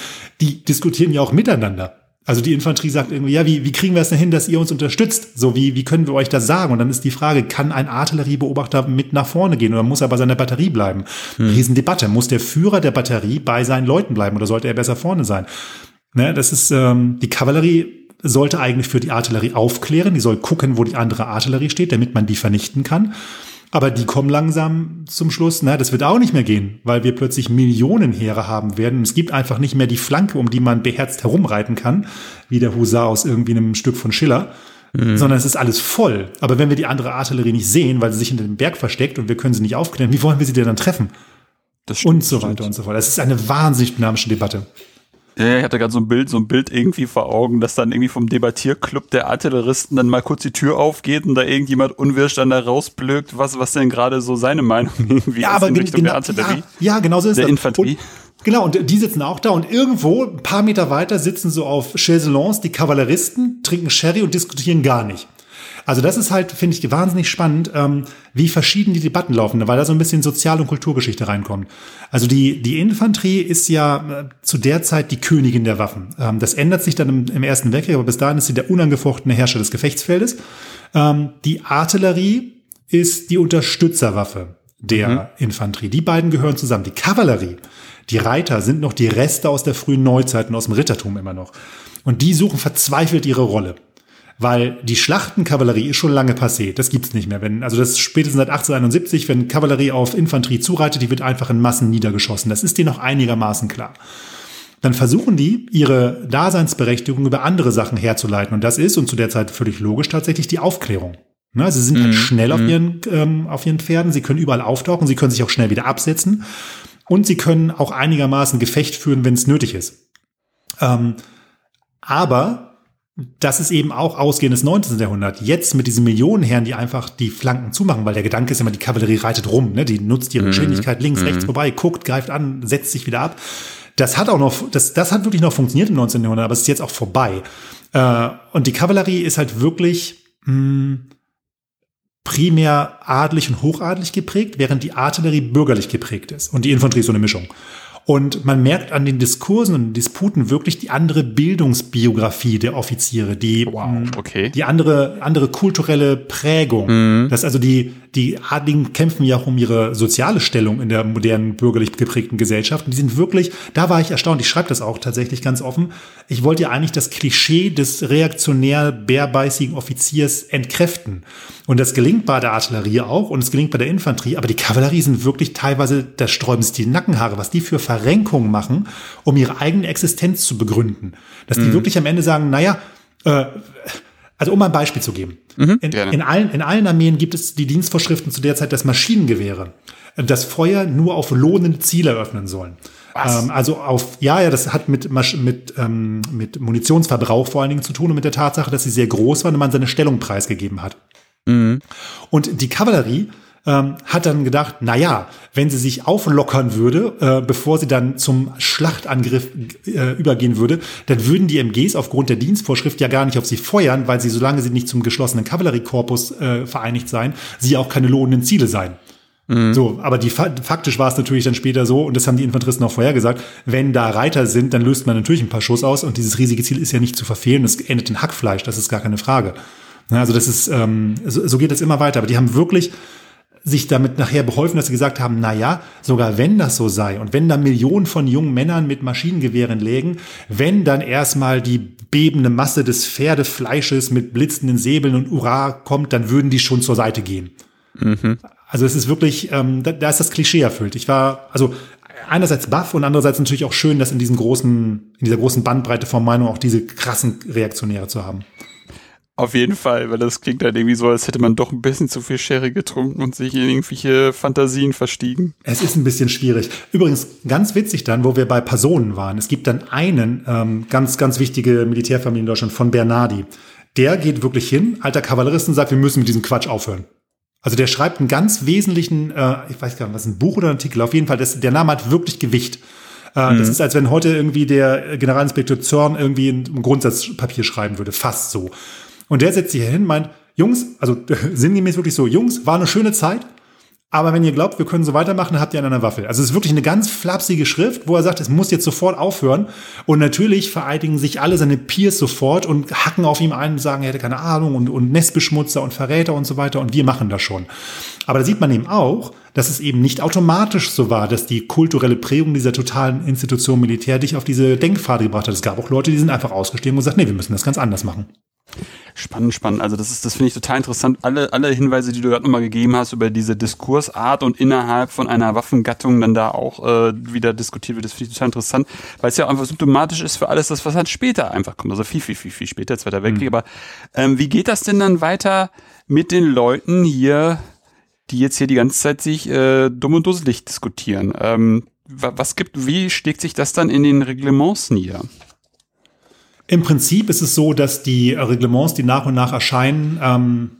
Die diskutieren ja auch miteinander. Also die Infanterie sagt irgendwie, ja, wie, wie kriegen wir es denn hin, dass ihr uns unterstützt? So, wie, wie können wir euch das sagen? Und dann ist die Frage, kann ein Artilleriebeobachter mit nach vorne gehen oder muss er bei seiner Batterie bleiben? Hm. Riesendebatte. Muss der Führer der Batterie bei seinen Leuten bleiben oder sollte er besser vorne sein? Ne, das ist, ähm, die Kavallerie sollte eigentlich für die Artillerie aufklären. Die soll gucken, wo die andere Artillerie steht, damit man die vernichten kann. Aber die kommen langsam zum Schluss, na, das wird auch nicht mehr gehen, weil wir plötzlich Millionen Heere haben werden. Es gibt einfach nicht mehr die Flanke, um die man beherzt herumreiten kann, wie der Husar aus irgendwie einem Stück von Schiller. Mhm. Sondern es ist alles voll. Aber wenn wir die andere Artillerie nicht sehen, weil sie sich hinter dem Berg versteckt und wir können sie nicht aufklären, wie wollen wir sie denn dann treffen? Stimmt, und so weiter stimmt. und so fort. Das ist eine wahnsinnig dynamische Debatte. Ja, ich hatte gerade so ein Bild, so ein Bild irgendwie vor Augen, dass dann irgendwie vom Debattierclub der Artilleristen dann mal kurz die Tür aufgeht und da irgendjemand unwirsch dann da rausblökt, was, was denn gerade so seine Meinung <laughs> irgendwie ja, ist aber in Richtung genau, der Artillerie. Ja, ja, genau so ist der das. Infanterie. Und, genau, und die sitzen auch da und irgendwo, ein paar Meter weiter, sitzen so auf Chaiselons die Kavalleristen, trinken Sherry und diskutieren gar nicht. Also das ist halt, finde ich, wahnsinnig spannend, ähm, wie verschieden die Debatten laufen, weil da so ein bisschen Sozial- und Kulturgeschichte reinkommt. Also die, die Infanterie ist ja äh, zu der Zeit die Königin der Waffen. Ähm, das ändert sich dann im, im, Ersten Weltkrieg, aber bis dahin ist sie der unangefochtene Herrscher des Gefechtsfeldes. Ähm, die Artillerie ist die Unterstützerwaffe der mhm. Infanterie. Die beiden gehören zusammen. Die Kavallerie, die Reiter sind noch die Reste aus der frühen Neuzeit und aus dem Rittertum immer noch. Und die suchen verzweifelt ihre Rolle. Weil die Schlachtenkavallerie ist schon lange passé. Das gibt's nicht mehr. Wenn, also das ist spätestens seit 1871, wenn Kavallerie auf Infanterie zureitet, die wird einfach in Massen niedergeschossen. Das ist dir noch einigermaßen klar. Dann versuchen die, ihre Daseinsberechtigung über andere Sachen herzuleiten. Und das ist, und zu der Zeit völlig logisch, tatsächlich die Aufklärung. Ne, sie sind halt mhm. halt schnell auf mhm. ihren, ähm, auf ihren Pferden, sie können überall auftauchen, sie können sich auch schnell wieder absetzen und sie können auch einigermaßen Gefecht führen, wenn es nötig ist. Ähm, aber das ist eben auch ausgehendes 19. Jahrhundert. Jetzt mit diesen Millionenherren, die einfach die Flanken zumachen, weil der Gedanke ist immer, die Kavallerie reitet rum, ne? die nutzt ihre mhm. Geschwindigkeit links, mhm. rechts vorbei, guckt, greift an, setzt sich wieder ab. Das hat auch noch, das, das hat wirklich noch funktioniert im 19. Jahrhundert, aber es ist jetzt auch vorbei. Äh, und die Kavallerie ist halt wirklich mh, hm, primär adlig und hochadelig geprägt, während die Artillerie bürgerlich geprägt ist. Und die Infanterie ist so eine Mischung. Und man merkt an den Diskursen und Disputen wirklich die andere Bildungsbiografie der Offiziere, die, wow, okay. die andere, andere kulturelle Prägung. Mhm. Das also die, die Adligen kämpfen ja auch um ihre soziale Stellung in der modernen bürgerlich geprägten Gesellschaft. Und die sind wirklich, da war ich erstaunt, ich schreibe das auch tatsächlich ganz offen. Ich wollte ja eigentlich das Klischee des reaktionär bärbeißigen Offiziers entkräften. Und das gelingt bei der Artillerie auch und es gelingt bei der Infanterie, aber die Kavallerie sind wirklich teilweise, da sträuben sich die Nackenhaare, was die für Verrenkungen machen, um ihre eigene Existenz zu begründen. Dass die mhm. wirklich am Ende sagen, naja, äh, also um mal ein Beispiel zu geben. Mhm, in, in, allen, in allen Armeen gibt es die Dienstvorschriften zu der Zeit, dass Maschinengewehre das Feuer nur auf lohnende Ziele eröffnen sollen. Ähm, also auf, ja, ja, das hat mit, mit, ähm, mit Munitionsverbrauch vor allen Dingen zu tun und mit der Tatsache, dass sie sehr groß waren und man seine Stellung preisgegeben hat. Mhm. Und die Kavallerie ähm, hat dann gedacht, na ja, wenn sie sich auflockern würde, äh, bevor sie dann zum Schlachtangriff äh, übergehen würde, dann würden die MGs aufgrund der Dienstvorschrift ja gar nicht auf sie feuern, weil sie, solange sie nicht zum geschlossenen Kavalleriekorpus äh, vereinigt seien, sie auch keine lohnenden Ziele seien. Mhm. So, aber die faktisch war es natürlich dann später so, und das haben die Infanteristen auch vorher gesagt, wenn da Reiter sind, dann löst man natürlich ein paar Schuss aus und dieses riesige Ziel ist ja nicht zu verfehlen, es endet in Hackfleisch, das ist gar keine Frage. Also das ist, ähm, so, so geht es immer weiter. Aber die haben wirklich sich damit nachher beholfen, dass sie gesagt haben, na ja, sogar wenn das so sei und wenn da Millionen von jungen Männern mit Maschinengewehren lägen, wenn dann erstmal die bebende Masse des Pferdefleisches mit blitzenden Säbeln und Ura kommt, dann würden die schon zur Seite gehen. Mhm. Also es ist wirklich, ähm, da, da ist das Klischee erfüllt. Ich war, also einerseits baff und andererseits natürlich auch schön, dass in diesem großen, in dieser großen Bandbreite von Meinung auch diese krassen Reaktionäre zu haben. Auf jeden Fall, weil das klingt halt irgendwie so, als hätte man doch ein bisschen zu viel Sherry getrunken und sich in irgendwelche Fantasien verstiegen. Es ist ein bisschen schwierig. Übrigens, ganz witzig dann, wo wir bei Personen waren. Es gibt dann einen, ähm, ganz, ganz wichtige Militärfamilie in Deutschland von Bernardi. Der geht wirklich hin, alter Kavallerist, und sagt, wir müssen mit diesem Quatsch aufhören. Also der schreibt einen ganz wesentlichen, äh, ich weiß gar nicht, was ein Buch oder ein Artikel, auf jeden Fall, das, der Name hat wirklich Gewicht. Äh, mhm. Das ist, als wenn heute irgendwie der Generalinspektor Zorn irgendwie ein Grundsatzpapier schreiben würde, fast so. Und der setzt sich hier hin, meint, Jungs, also <laughs> sinngemäß wirklich so, Jungs, war eine schöne Zeit, aber wenn ihr glaubt, wir können so weitermachen, habt ihr an einer Waffel. Also es ist wirklich eine ganz flapsige Schrift, wo er sagt, es muss jetzt sofort aufhören. Und natürlich vereidigen sich alle seine Peers sofort und hacken auf ihm ein und sagen, er hätte keine Ahnung und, und Nestbeschmutzer und Verräter und so weiter. Und wir machen das schon. Aber da sieht man eben auch, dass es eben nicht automatisch so war, dass die kulturelle Prägung dieser totalen Institution Militär dich auf diese Denkpfade gebracht hat. Es gab auch Leute, die sind einfach ausgestiegen und gesagt, nee, wir müssen das ganz anders machen. Spannend, spannend. Also das ist, das finde ich total interessant. Alle, alle Hinweise, die du gerade nochmal gegeben hast über diese Diskursart und innerhalb von einer Waffengattung dann da auch äh, wieder diskutiert wird, das finde ich total interessant, weil es ja einfach symptomatisch ist für alles das, was halt später einfach kommt. Also viel, viel, viel, viel später, Zweiter Weltkrieg. Mhm. Aber ähm, wie geht das denn dann weiter mit den Leuten hier, die jetzt hier die ganze Zeit sich äh, dumm und dusselig diskutieren? Ähm, was gibt, wie schlägt sich das dann in den Reglements nieder? Im Prinzip ist es so, dass die Reglements, die nach und nach erscheinen, ähm,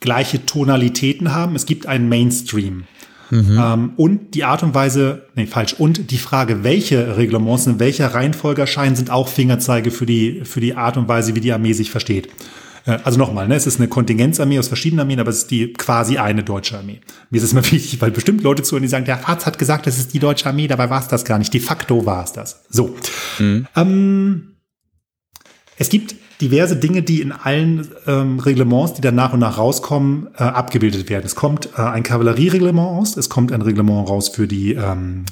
gleiche Tonalitäten haben. Es gibt einen Mainstream. Mhm. Ähm, und die Art und Weise, nee, falsch, und die Frage, welche Reglements in welcher Reihenfolge erscheinen, sind auch Fingerzeige für die, für die Art und Weise, wie die Armee sich versteht. Äh, also nochmal, ne, es ist eine Kontingenzarmee aus verschiedenen Armeen, aber es ist die quasi eine deutsche Armee. Mir ist es immer <laughs> wichtig, weil bestimmt Leute zuhören, die sagen, der Arzt hat gesagt, das ist die deutsche Armee, dabei war es das gar nicht. De facto war es das. So. Mhm. Ähm, es gibt diverse Dinge, die in allen ähm, Reglements, die dann nach und nach rauskommen, äh, abgebildet werden. Es kommt äh, ein Kavalleriereglement aus, es kommt ein Reglement raus für die ähm,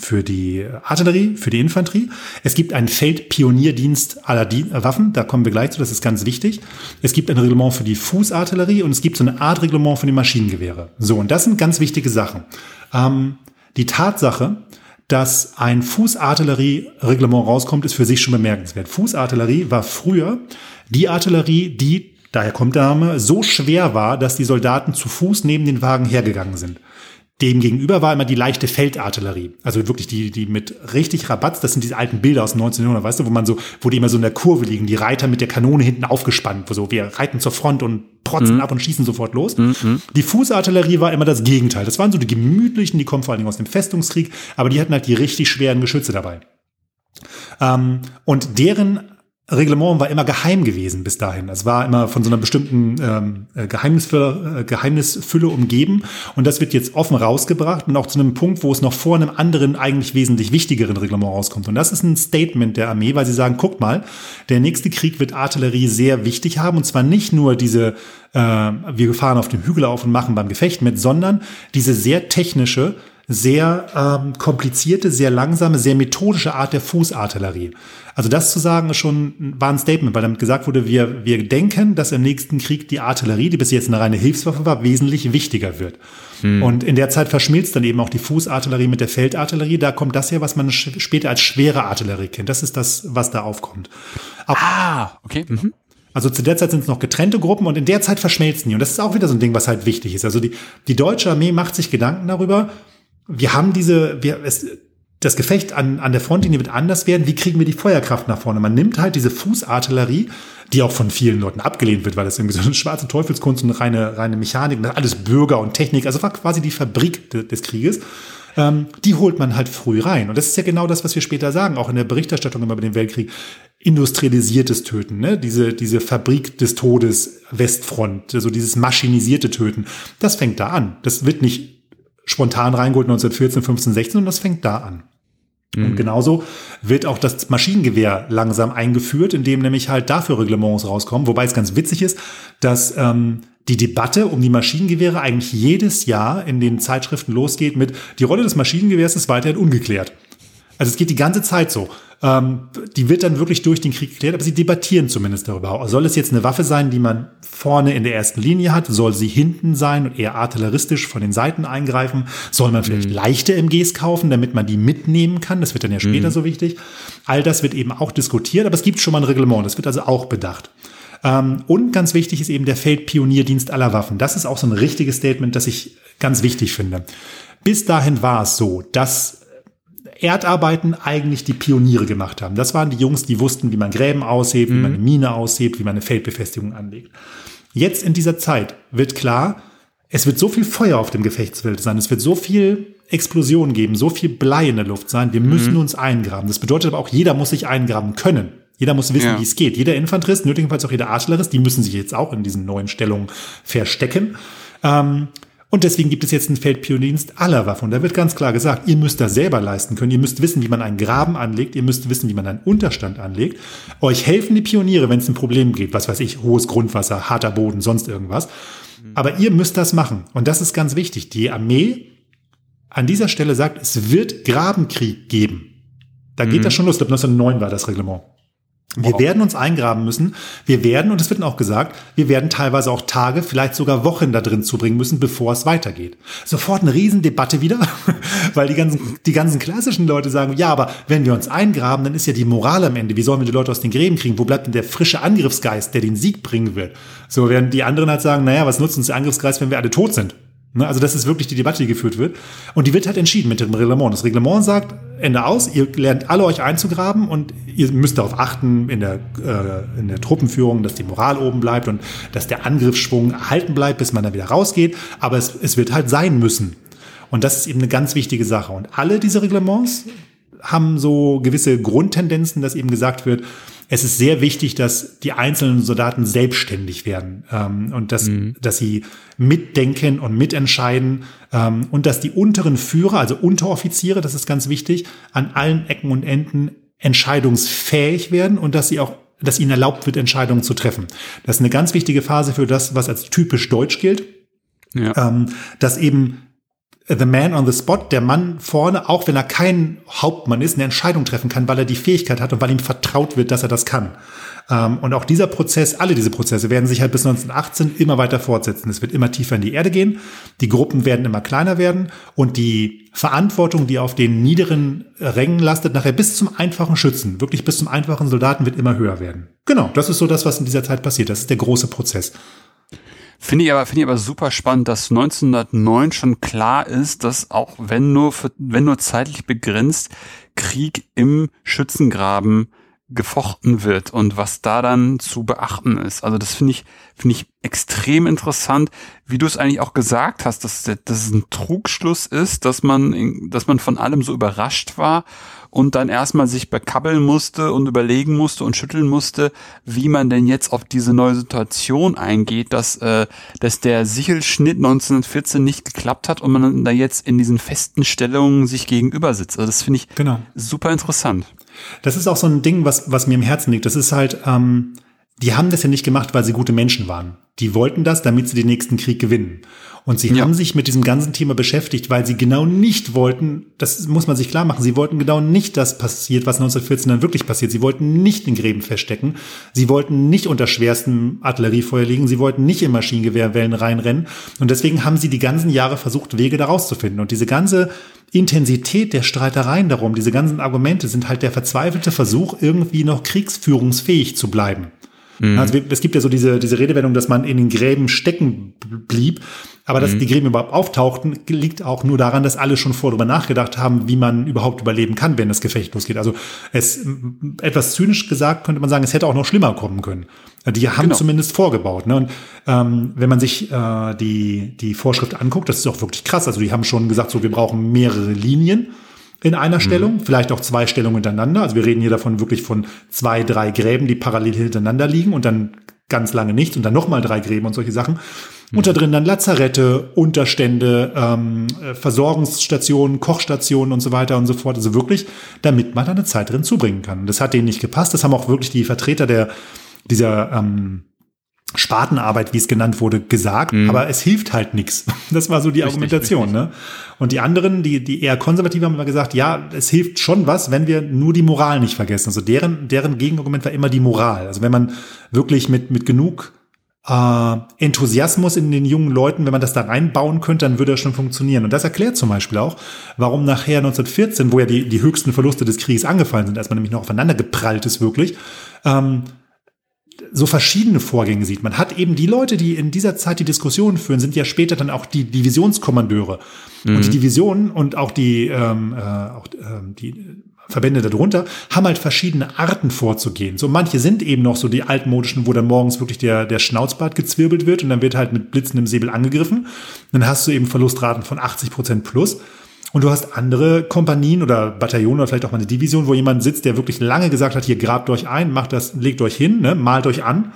für die Artillerie, für die Infanterie. Es gibt einen Feldpionierdienst aller Di äh, Waffen, da kommen wir gleich zu, das ist ganz wichtig. Es gibt ein Reglement für die Fußartillerie und es gibt so eine Art Reglement für die Maschinengewehre. So, und das sind ganz wichtige Sachen. Ähm, die Tatsache, dass ein Fußartillerie-Reglement rauskommt, ist für sich schon bemerkenswert. Fußartillerie war früher die Artillerie, die, daher kommt der Name, so schwer war, dass die Soldaten zu Fuß neben den Wagen hergegangen sind. Dem gegenüber war immer die leichte Feldartillerie. Also wirklich die, die mit richtig Rabatz, das sind diese alten Bilder aus 1900, weißt du, wo man so, wo die immer so in der Kurve liegen, die Reiter mit der Kanone hinten aufgespannt, wo so, wir reiten zur Front und protzen mhm. ab und schießen sofort los. Mhm. Die Fußartillerie war immer das Gegenteil. Das waren so die gemütlichen, die kommen vor allen Dingen aus dem Festungskrieg, aber die hatten halt die richtig schweren Geschütze dabei. Ähm, und deren Reglement war immer geheim gewesen bis dahin. Es war immer von so einer bestimmten ähm, äh, Geheimnisfülle, äh, Geheimnisfülle umgeben. Und das wird jetzt offen rausgebracht und auch zu einem Punkt, wo es noch vor einem anderen, eigentlich wesentlich wichtigeren Reglement rauskommt. Und das ist ein Statement der Armee, weil sie sagen, guck mal, der nächste Krieg wird Artillerie sehr wichtig haben. Und zwar nicht nur diese, äh, wir fahren auf dem Hügel auf und machen beim Gefecht mit, sondern diese sehr technische, sehr ähm, komplizierte, sehr langsame, sehr methodische Art der Fußartillerie. Also das zu sagen ist schon war ein Statement, weil damit gesagt wurde, wir, wir denken, dass im nächsten Krieg die Artillerie, die bis jetzt eine reine Hilfswaffe war, wesentlich wichtiger wird. Hm. Und in der Zeit verschmilzt dann eben auch die Fußartillerie mit der Feldartillerie. Da kommt das her, was man später als schwere Artillerie kennt. Das ist das, was da aufkommt. Aber ah, okay. Mhm. Also zu der Zeit sind es noch getrennte Gruppen und in der Zeit verschmelzen die. Und das ist auch wieder so ein Ding, was halt wichtig ist. Also die, die deutsche Armee macht sich Gedanken darüber, wir haben diese, wir, es, das Gefecht an, an der Frontlinie wird anders werden. Wie kriegen wir die Feuerkraft nach vorne? Man nimmt halt diese Fußartillerie, die auch von vielen Leuten abgelehnt wird, weil das irgendwie so eine schwarze Teufelskunst und reine, reine Mechanik, alles Bürger und Technik, also war quasi die Fabrik de, des Krieges. Ähm, die holt man halt früh rein. Und das ist ja genau das, was wir später sagen, auch in der Berichterstattung immer über den Weltkrieg. Industrialisiertes Töten, ne? diese, diese Fabrik des Todes, Westfront, so also dieses maschinisierte Töten, das fängt da an. Das wird nicht spontan reingeholt 1914, 15, 16, und das fängt da an. Mhm. Und genauso wird auch das Maschinengewehr langsam eingeführt, indem nämlich halt dafür Reglements rauskommen. Wobei es ganz witzig ist, dass ähm, die Debatte um die Maschinengewehre eigentlich jedes Jahr in den Zeitschriften losgeht mit, die Rolle des Maschinengewehrs ist weiterhin ungeklärt. Also es geht die ganze Zeit so. Ähm, die wird dann wirklich durch den Krieg geklärt, aber sie debattieren zumindest darüber. Soll es jetzt eine Waffe sein, die man vorne in der ersten Linie hat? Soll sie hinten sein und eher artilleristisch von den Seiten eingreifen? Soll man vielleicht mhm. leichte MGs kaufen, damit man die mitnehmen kann? Das wird dann ja später mhm. so wichtig. All das wird eben auch diskutiert, aber es gibt schon mal ein Reglement. Das wird also auch bedacht. Ähm, und ganz wichtig ist eben der Feldpionierdienst aller Waffen. Das ist auch so ein richtiges Statement, das ich ganz wichtig finde. Bis dahin war es so, dass Erdarbeiten eigentlich die Pioniere gemacht haben. Das waren die Jungs, die wussten, wie man Gräben aushebt, mhm. wie man eine Mine aushebt, wie man eine Feldbefestigung anlegt. Jetzt in dieser Zeit wird klar, es wird so viel Feuer auf dem Gefechtsfeld sein, es wird so viel Explosion geben, so viel Blei in der Luft sein, wir müssen mhm. uns eingraben. Das bedeutet aber auch, jeder muss sich eingraben können. Jeder muss wissen, ja. wie es geht. Jeder Infanterist, nötigenfalls auch jeder Artillerist, die müssen sich jetzt auch in diesen neuen Stellungen verstecken. Ähm, und deswegen gibt es jetzt einen Feldpionierdienst aller Waffen. Und da wird ganz klar gesagt, ihr müsst das selber leisten können. Ihr müsst wissen, wie man einen Graben anlegt. Ihr müsst wissen, wie man einen Unterstand anlegt. Euch helfen die Pioniere, wenn es ein Problem gibt. Was weiß ich, hohes Grundwasser, harter Boden, sonst irgendwas. Aber ihr müsst das machen. Und das ist ganz wichtig. Die Armee an dieser Stelle sagt, es wird Grabenkrieg geben. Da geht mhm. das schon los. Ich glaube, 1909 war das Reglement. Wir wow. werden uns eingraben müssen. Wir werden, und es wird auch gesagt, wir werden teilweise auch Tage, vielleicht sogar Wochen da drin zubringen müssen, bevor es weitergeht. Sofort eine Riesendebatte wieder, <laughs> weil die ganzen, die ganzen klassischen Leute sagen, ja, aber wenn wir uns eingraben, dann ist ja die Moral am Ende. Wie sollen wir die Leute aus den Gräben kriegen? Wo bleibt denn der frische Angriffsgeist, der den Sieg bringen wird? So werden die anderen halt sagen, naja, was nutzt uns der Angriffsgeist, wenn wir alle tot sind? Ne, also das ist wirklich die Debatte, die geführt wird. Und die wird halt entschieden mit dem Reglement. Das Reglement sagt, Ende aus, ihr lernt alle euch einzugraben und ihr müsst darauf achten in der, äh, in der Truppenführung, dass die Moral oben bleibt und dass der Angriffsschwung erhalten bleibt, bis man dann wieder rausgeht. Aber es, es wird halt sein müssen. Und das ist eben eine ganz wichtige Sache. Und alle diese Reglements haben so gewisse Grundtendenzen, dass eben gesagt wird, es ist sehr wichtig, dass die einzelnen Soldaten selbstständig werden ähm, und dass, mhm. dass sie mitdenken und mitentscheiden ähm, und dass die unteren Führer, also Unteroffiziere, das ist ganz wichtig, an allen Ecken und Enden entscheidungsfähig werden und dass sie auch dass ihnen erlaubt wird, Entscheidungen zu treffen. Das ist eine ganz wichtige Phase für das, was als typisch deutsch gilt. Ja. Ähm, dass eben the man on the spot, der Mann vorne, auch wenn er kein Hauptmann ist, eine Entscheidung treffen kann, weil er die Fähigkeit hat und weil ihm vertraut wird, dass er das kann. Ähm, und auch dieser Prozess, alle diese Prozesse werden sich halt bis 1918 immer weiter fortsetzen. Es wird immer tiefer in die Erde gehen, die Gruppen werden immer kleiner werden und die Verantwortung, die auf den niederen Rängen lastet, nachher bis zum einfachen Schützen, wirklich bis zum einfachen Soldaten wird immer höher werden. Genau, das ist so das, was in dieser Zeit passiert. Das ist der große Prozess. Finde ich aber, finde ich aber super spannend, dass 1909 schon klar ist, dass auch wenn nur, für, wenn nur zeitlich begrenzt Krieg im Schützengraben gefochten wird und was da dann zu beachten ist. Also das finde ich, finde ich extrem interessant, wie du es eigentlich auch gesagt hast, dass, dass es ein Trugschluss ist, dass man, dass man von allem so überrascht war und dann erstmal sich bekabbeln musste und überlegen musste und schütteln musste, wie man denn jetzt auf diese neue Situation eingeht, dass, äh, dass der Sichelschnitt 1914 nicht geklappt hat und man da jetzt in diesen festen Stellungen sich gegenüber sitzt. Also das finde ich genau. super interessant. Das ist auch so ein Ding, was, was mir im Herzen liegt. Das ist halt, ähm, die haben das ja nicht gemacht, weil sie gute Menschen waren. Die wollten das, damit sie den nächsten Krieg gewinnen. Und sie ja. haben sich mit diesem ganzen Thema beschäftigt, weil sie genau nicht wollten, das muss man sich klar machen, sie wollten genau nicht das passiert, was 1914 dann wirklich passiert. Sie wollten nicht in Gräben feststecken. Sie wollten nicht unter schwerstem Artilleriefeuer liegen. Sie wollten nicht in Maschinengewehrwellen reinrennen. Und deswegen haben sie die ganzen Jahre versucht, Wege daraus zu finden. Und diese ganze Intensität der Streitereien darum, diese ganzen Argumente sind halt der verzweifelte Versuch, irgendwie noch kriegsführungsfähig zu bleiben. Mhm. Also es gibt ja so diese, diese Redewendung, dass man in den Gräben stecken blieb. Aber dass mhm. die Gräben überhaupt auftauchten, liegt auch nur daran, dass alle schon vorher darüber nachgedacht haben, wie man überhaupt überleben kann, wenn das Gefecht losgeht. Also es etwas zynisch gesagt könnte man sagen, es hätte auch noch schlimmer kommen können. Die haben genau. zumindest vorgebaut. Ne? Und ähm, wenn man sich äh, die, die Vorschrift anguckt, das ist auch wirklich krass. Also die haben schon gesagt, so wir brauchen mehrere Linien in einer mhm. Stellung, vielleicht auch zwei Stellungen hintereinander. Also wir reden hier davon wirklich von zwei, drei Gräben, die parallel hintereinander liegen und dann ganz lange nichts und dann nochmal drei Gräben und solche Sachen. Mhm. Unter drin dann Lazarette, Unterstände, ähm, äh, Versorgungsstationen, Kochstationen und so weiter und so fort. Also wirklich, damit man da eine Zeit drin zubringen kann. Das hat denen nicht gepasst. Das haben auch wirklich die Vertreter der dieser ähm, Spartenarbeit, wie es genannt wurde, gesagt, mhm. aber es hilft halt nichts. <laughs> Das war so die richtig, Argumentation. Richtig. Ne? Und die anderen, die, die eher konservativ haben immer gesagt, ja, es hilft schon was, wenn wir nur die Moral nicht vergessen. Also deren, deren Gegenargument war immer die Moral. Also wenn man wirklich mit, mit genug äh, Enthusiasmus in den jungen Leuten, wenn man das da reinbauen könnte, dann würde das schon funktionieren. Und das erklärt zum Beispiel auch, warum nachher 1914, wo ja die, die höchsten Verluste des Krieges angefallen sind, als man nämlich noch aufeinander geprallt ist wirklich, ähm, so verschiedene Vorgänge sieht. Man hat eben die Leute, die in dieser Zeit die Diskussionen führen, sind ja später dann auch die Divisionskommandeure. Mhm. Und die Divisionen und auch die, ähm, äh, auch, äh, die Verbände darunter haben halt verschiedene Arten vorzugehen. So manche sind eben noch so die altmodischen, wo dann morgens wirklich der, der Schnauzbart gezwirbelt wird und dann wird halt mit blitzendem Säbel angegriffen. Dann hast du eben Verlustraten von 80 Prozent plus. Und du hast andere Kompanien oder Bataillone oder vielleicht auch mal eine Division, wo jemand sitzt, der wirklich lange gesagt hat, hier grabt euch ein, macht das, legt euch hin, ne, malt euch an.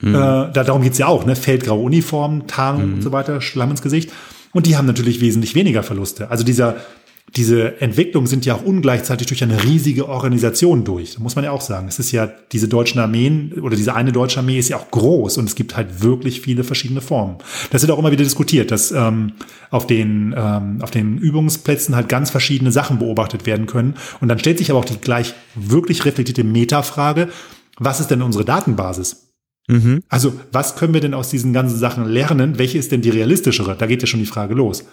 Mhm. Äh, da, darum geht's ja auch, ne? Feldgraue Uniformen, Tarnung mhm. und so weiter, Schlamm ins Gesicht. Und die haben natürlich wesentlich weniger Verluste. Also dieser, diese Entwicklung sind ja auch ungleichzeitig durch eine riesige Organisation durch. Da muss man ja auch sagen. Es ist ja, diese deutschen Armeen oder diese eine deutsche Armee ist ja auch groß und es gibt halt wirklich viele verschiedene Formen. Das wird auch immer wieder diskutiert, dass ähm, auf, den, ähm, auf den Übungsplätzen halt ganz verschiedene Sachen beobachtet werden können. Und dann stellt sich aber auch die gleich wirklich reflektierte Metafrage, was ist denn unsere Datenbasis? Mhm. Also, was können wir denn aus diesen ganzen Sachen lernen? Welche ist denn die realistischere? Da geht ja schon die Frage los.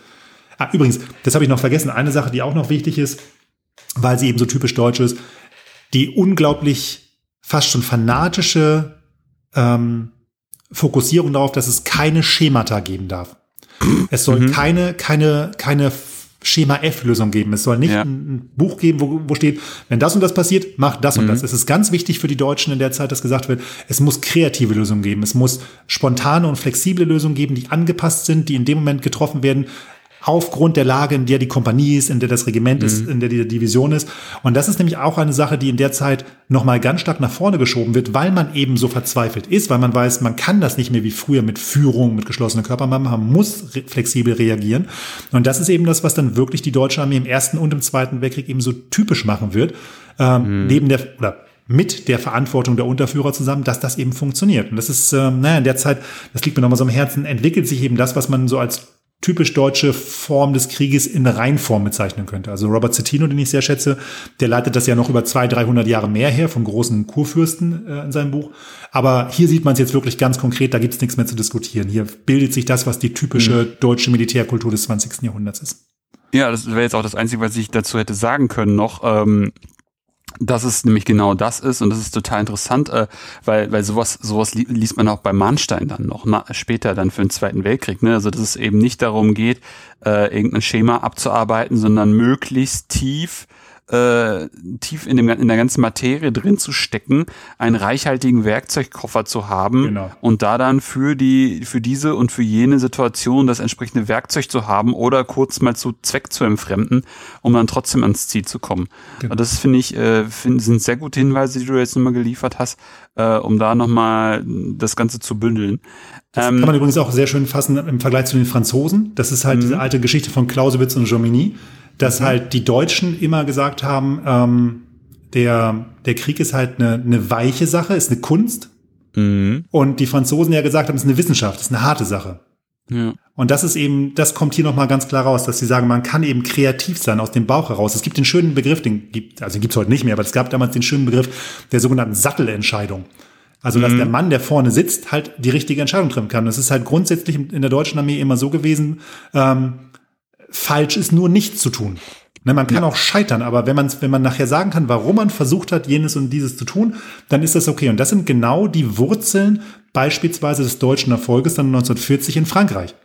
Ah, übrigens, das habe ich noch vergessen. Eine Sache, die auch noch wichtig ist, weil sie eben so typisch deutsch ist, die unglaublich fast schon fanatische ähm, Fokussierung darauf, dass es keine Schemata geben darf. Es soll mhm. keine, keine, keine Schema F-Lösung geben. Es soll nicht ja. ein, Buch geben, wo, wo steht, wenn das und das passiert, mach das und mhm. das. Es ist ganz wichtig für die Deutschen in der Zeit, dass gesagt wird, es muss kreative Lösungen geben. Es muss spontane und flexible Lösungen geben, die angepasst sind, die in dem Moment getroffen werden, aufgrund der Lage, in der die Kompanie ist, in der das Regiment mhm. ist, in der die Division ist. Und das ist nämlich auch eine Sache, die in der Zeit nochmal ganz stark nach vorne geschoben wird, weil man eben so verzweifelt ist, weil man weiß, man kann das nicht mehr wie früher mit Führung, mit geschlossenen Körpern machen, man muss re flexibel reagieren. Und das ist eben das, was dann wirklich die deutsche Armee im Ersten und im Zweiten Weltkrieg eben so typisch machen wird. Ähm, mhm. Neben der, oder mit der Verantwortung der Unterführer zusammen, dass das eben funktioniert. Und das ist, ähm, naja, in der Zeit, das liegt mir nochmal so am Herzen, entwickelt sich eben das, was man so als typisch deutsche Form des Krieges in Reinform bezeichnen könnte. Also Robert Cettino, den ich sehr schätze, der leitet das ja noch über 200, 300 Jahre mehr her vom großen Kurfürsten äh, in seinem Buch. Aber hier sieht man es jetzt wirklich ganz konkret, da gibt es nichts mehr zu diskutieren. Hier bildet sich das, was die typische mhm. deutsche Militärkultur des 20. Jahrhunderts ist. Ja, das wäre jetzt auch das Einzige, was ich dazu hätte sagen können noch. Ähm dass es nämlich genau das ist und das ist total interessant, äh, weil weil sowas sowas li liest man auch bei Mahnstein dann noch na, später dann für den Zweiten Weltkrieg, ne? Also dass es eben nicht darum geht, äh, irgendein Schema abzuarbeiten, sondern möglichst tief äh, tief in, dem, in der ganzen Materie drin zu stecken, einen reichhaltigen Werkzeugkoffer zu haben genau. und da dann für die für diese und für jene Situation das entsprechende Werkzeug zu haben oder kurz mal zu Zweck zu entfremden, um dann trotzdem ans Ziel zu kommen. Genau. Das finde ich äh, find, sind sehr gute Hinweise, die du jetzt nochmal geliefert hast, äh, um da nochmal das Ganze zu bündeln. Das ähm, kann man übrigens auch sehr schön fassen im Vergleich zu den Franzosen. Das ist halt diese mhm. alte Geschichte von Clausewitz und Jomini dass mhm. halt die Deutschen immer gesagt haben, ähm, der, der Krieg ist halt eine, eine weiche Sache, ist eine Kunst. Mhm. Und die Franzosen ja gesagt haben, es ist eine Wissenschaft, es ist eine harte Sache. Ja. Und das ist eben, das kommt hier nochmal ganz klar raus, dass sie sagen, man kann eben kreativ sein aus dem Bauch heraus. Es gibt den schönen Begriff, den gibt, also den gibt's heute nicht mehr, aber es gab damals den schönen Begriff der sogenannten Sattelentscheidung. Also, dass mhm. der Mann, der vorne sitzt, halt die richtige Entscheidung treffen kann. Das ist halt grundsätzlich in der deutschen Armee immer so gewesen, ähm, falsch ist, nur nichts zu tun. Ne, man kann ja. auch scheitern, aber wenn man, wenn man nachher sagen kann, warum man versucht hat, jenes und dieses zu tun, dann ist das okay. Und das sind genau die Wurzeln beispielsweise des deutschen Erfolges dann 1940 in Frankreich.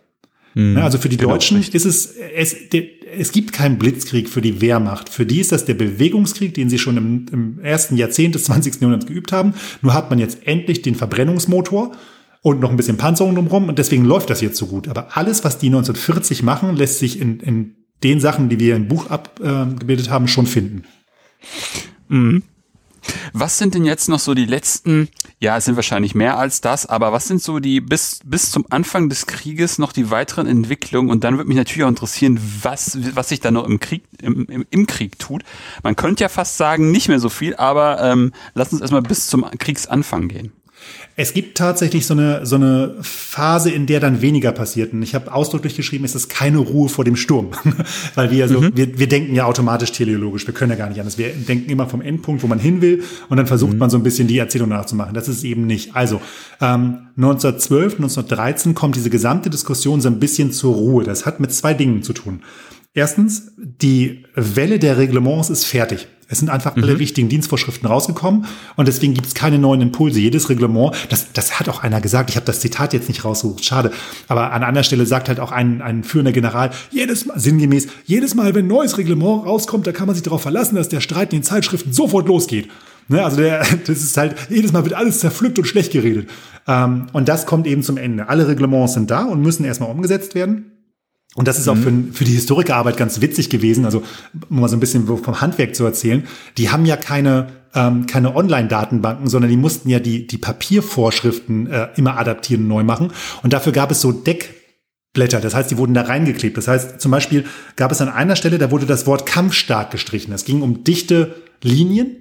Mhm. Also für die genau, Deutschen richtig. ist es, es, es gibt keinen Blitzkrieg für die Wehrmacht. Für die ist das der Bewegungskrieg, den sie schon im, im ersten Jahrzehnt des 20. Jahrhunderts geübt haben. Nur hat man jetzt endlich den Verbrennungsmotor und noch ein bisschen Panzerung drumherum und deswegen läuft das jetzt so gut. Aber alles, was die 1940 machen, lässt sich in, in den Sachen, die wir im Buch abgebildet äh, haben, schon finden. Mhm. Was sind denn jetzt noch so die letzten, ja, es sind wahrscheinlich mehr als das, aber was sind so die bis, bis zum Anfang des Krieges noch die weiteren Entwicklungen? Und dann würde mich natürlich auch interessieren, was, was sich da noch im Krieg, im, im, im Krieg tut. Man könnte ja fast sagen, nicht mehr so viel, aber ähm, lass uns erstmal bis zum Kriegsanfang gehen. Es gibt tatsächlich so eine, so eine Phase, in der dann weniger passiert. Und ich habe ausdrücklich geschrieben, es ist keine Ruhe vor dem Sturm. <laughs> Weil wir, also, mhm. wir, wir denken ja automatisch teleologisch. Wir können ja gar nicht anders. Wir denken immer vom Endpunkt, wo man hin will. Und dann versucht mhm. man so ein bisschen die Erzählung nachzumachen. Das ist eben nicht. Also, ähm, 1912, 1913 kommt diese gesamte Diskussion so ein bisschen zur Ruhe. Das hat mit zwei Dingen zu tun. Erstens, die Welle der Reglements ist fertig. Es sind einfach mhm. alle wichtigen Dienstvorschriften rausgekommen und deswegen gibt es keine neuen Impulse. Jedes Reglement, das, das hat auch einer gesagt, ich habe das Zitat jetzt nicht rausgesucht, schade, aber an anderer Stelle sagt halt auch ein, ein führender General, jedes Mal, sinngemäß, jedes Mal, wenn ein neues Reglement rauskommt, da kann man sich darauf verlassen, dass der Streit in den Zeitschriften sofort losgeht. Ne, also der, <laughs> das ist halt, jedes Mal wird alles zerpflückt und schlecht geredet. Ähm, und das kommt eben zum Ende. Alle Reglements sind da und müssen erstmal umgesetzt werden. Und das ist auch mhm. für, für die Historikerarbeit ganz witzig gewesen, also um mal so ein bisschen vom Handwerk zu erzählen. Die haben ja keine, ähm, keine Online-Datenbanken, sondern die mussten ja die, die Papiervorschriften äh, immer adaptieren und neu machen. Und dafür gab es so Deckblätter, das heißt, die wurden da reingeklebt. Das heißt, zum Beispiel gab es an einer Stelle, da wurde das Wort kampfstark gestrichen. Es ging um dichte Linien.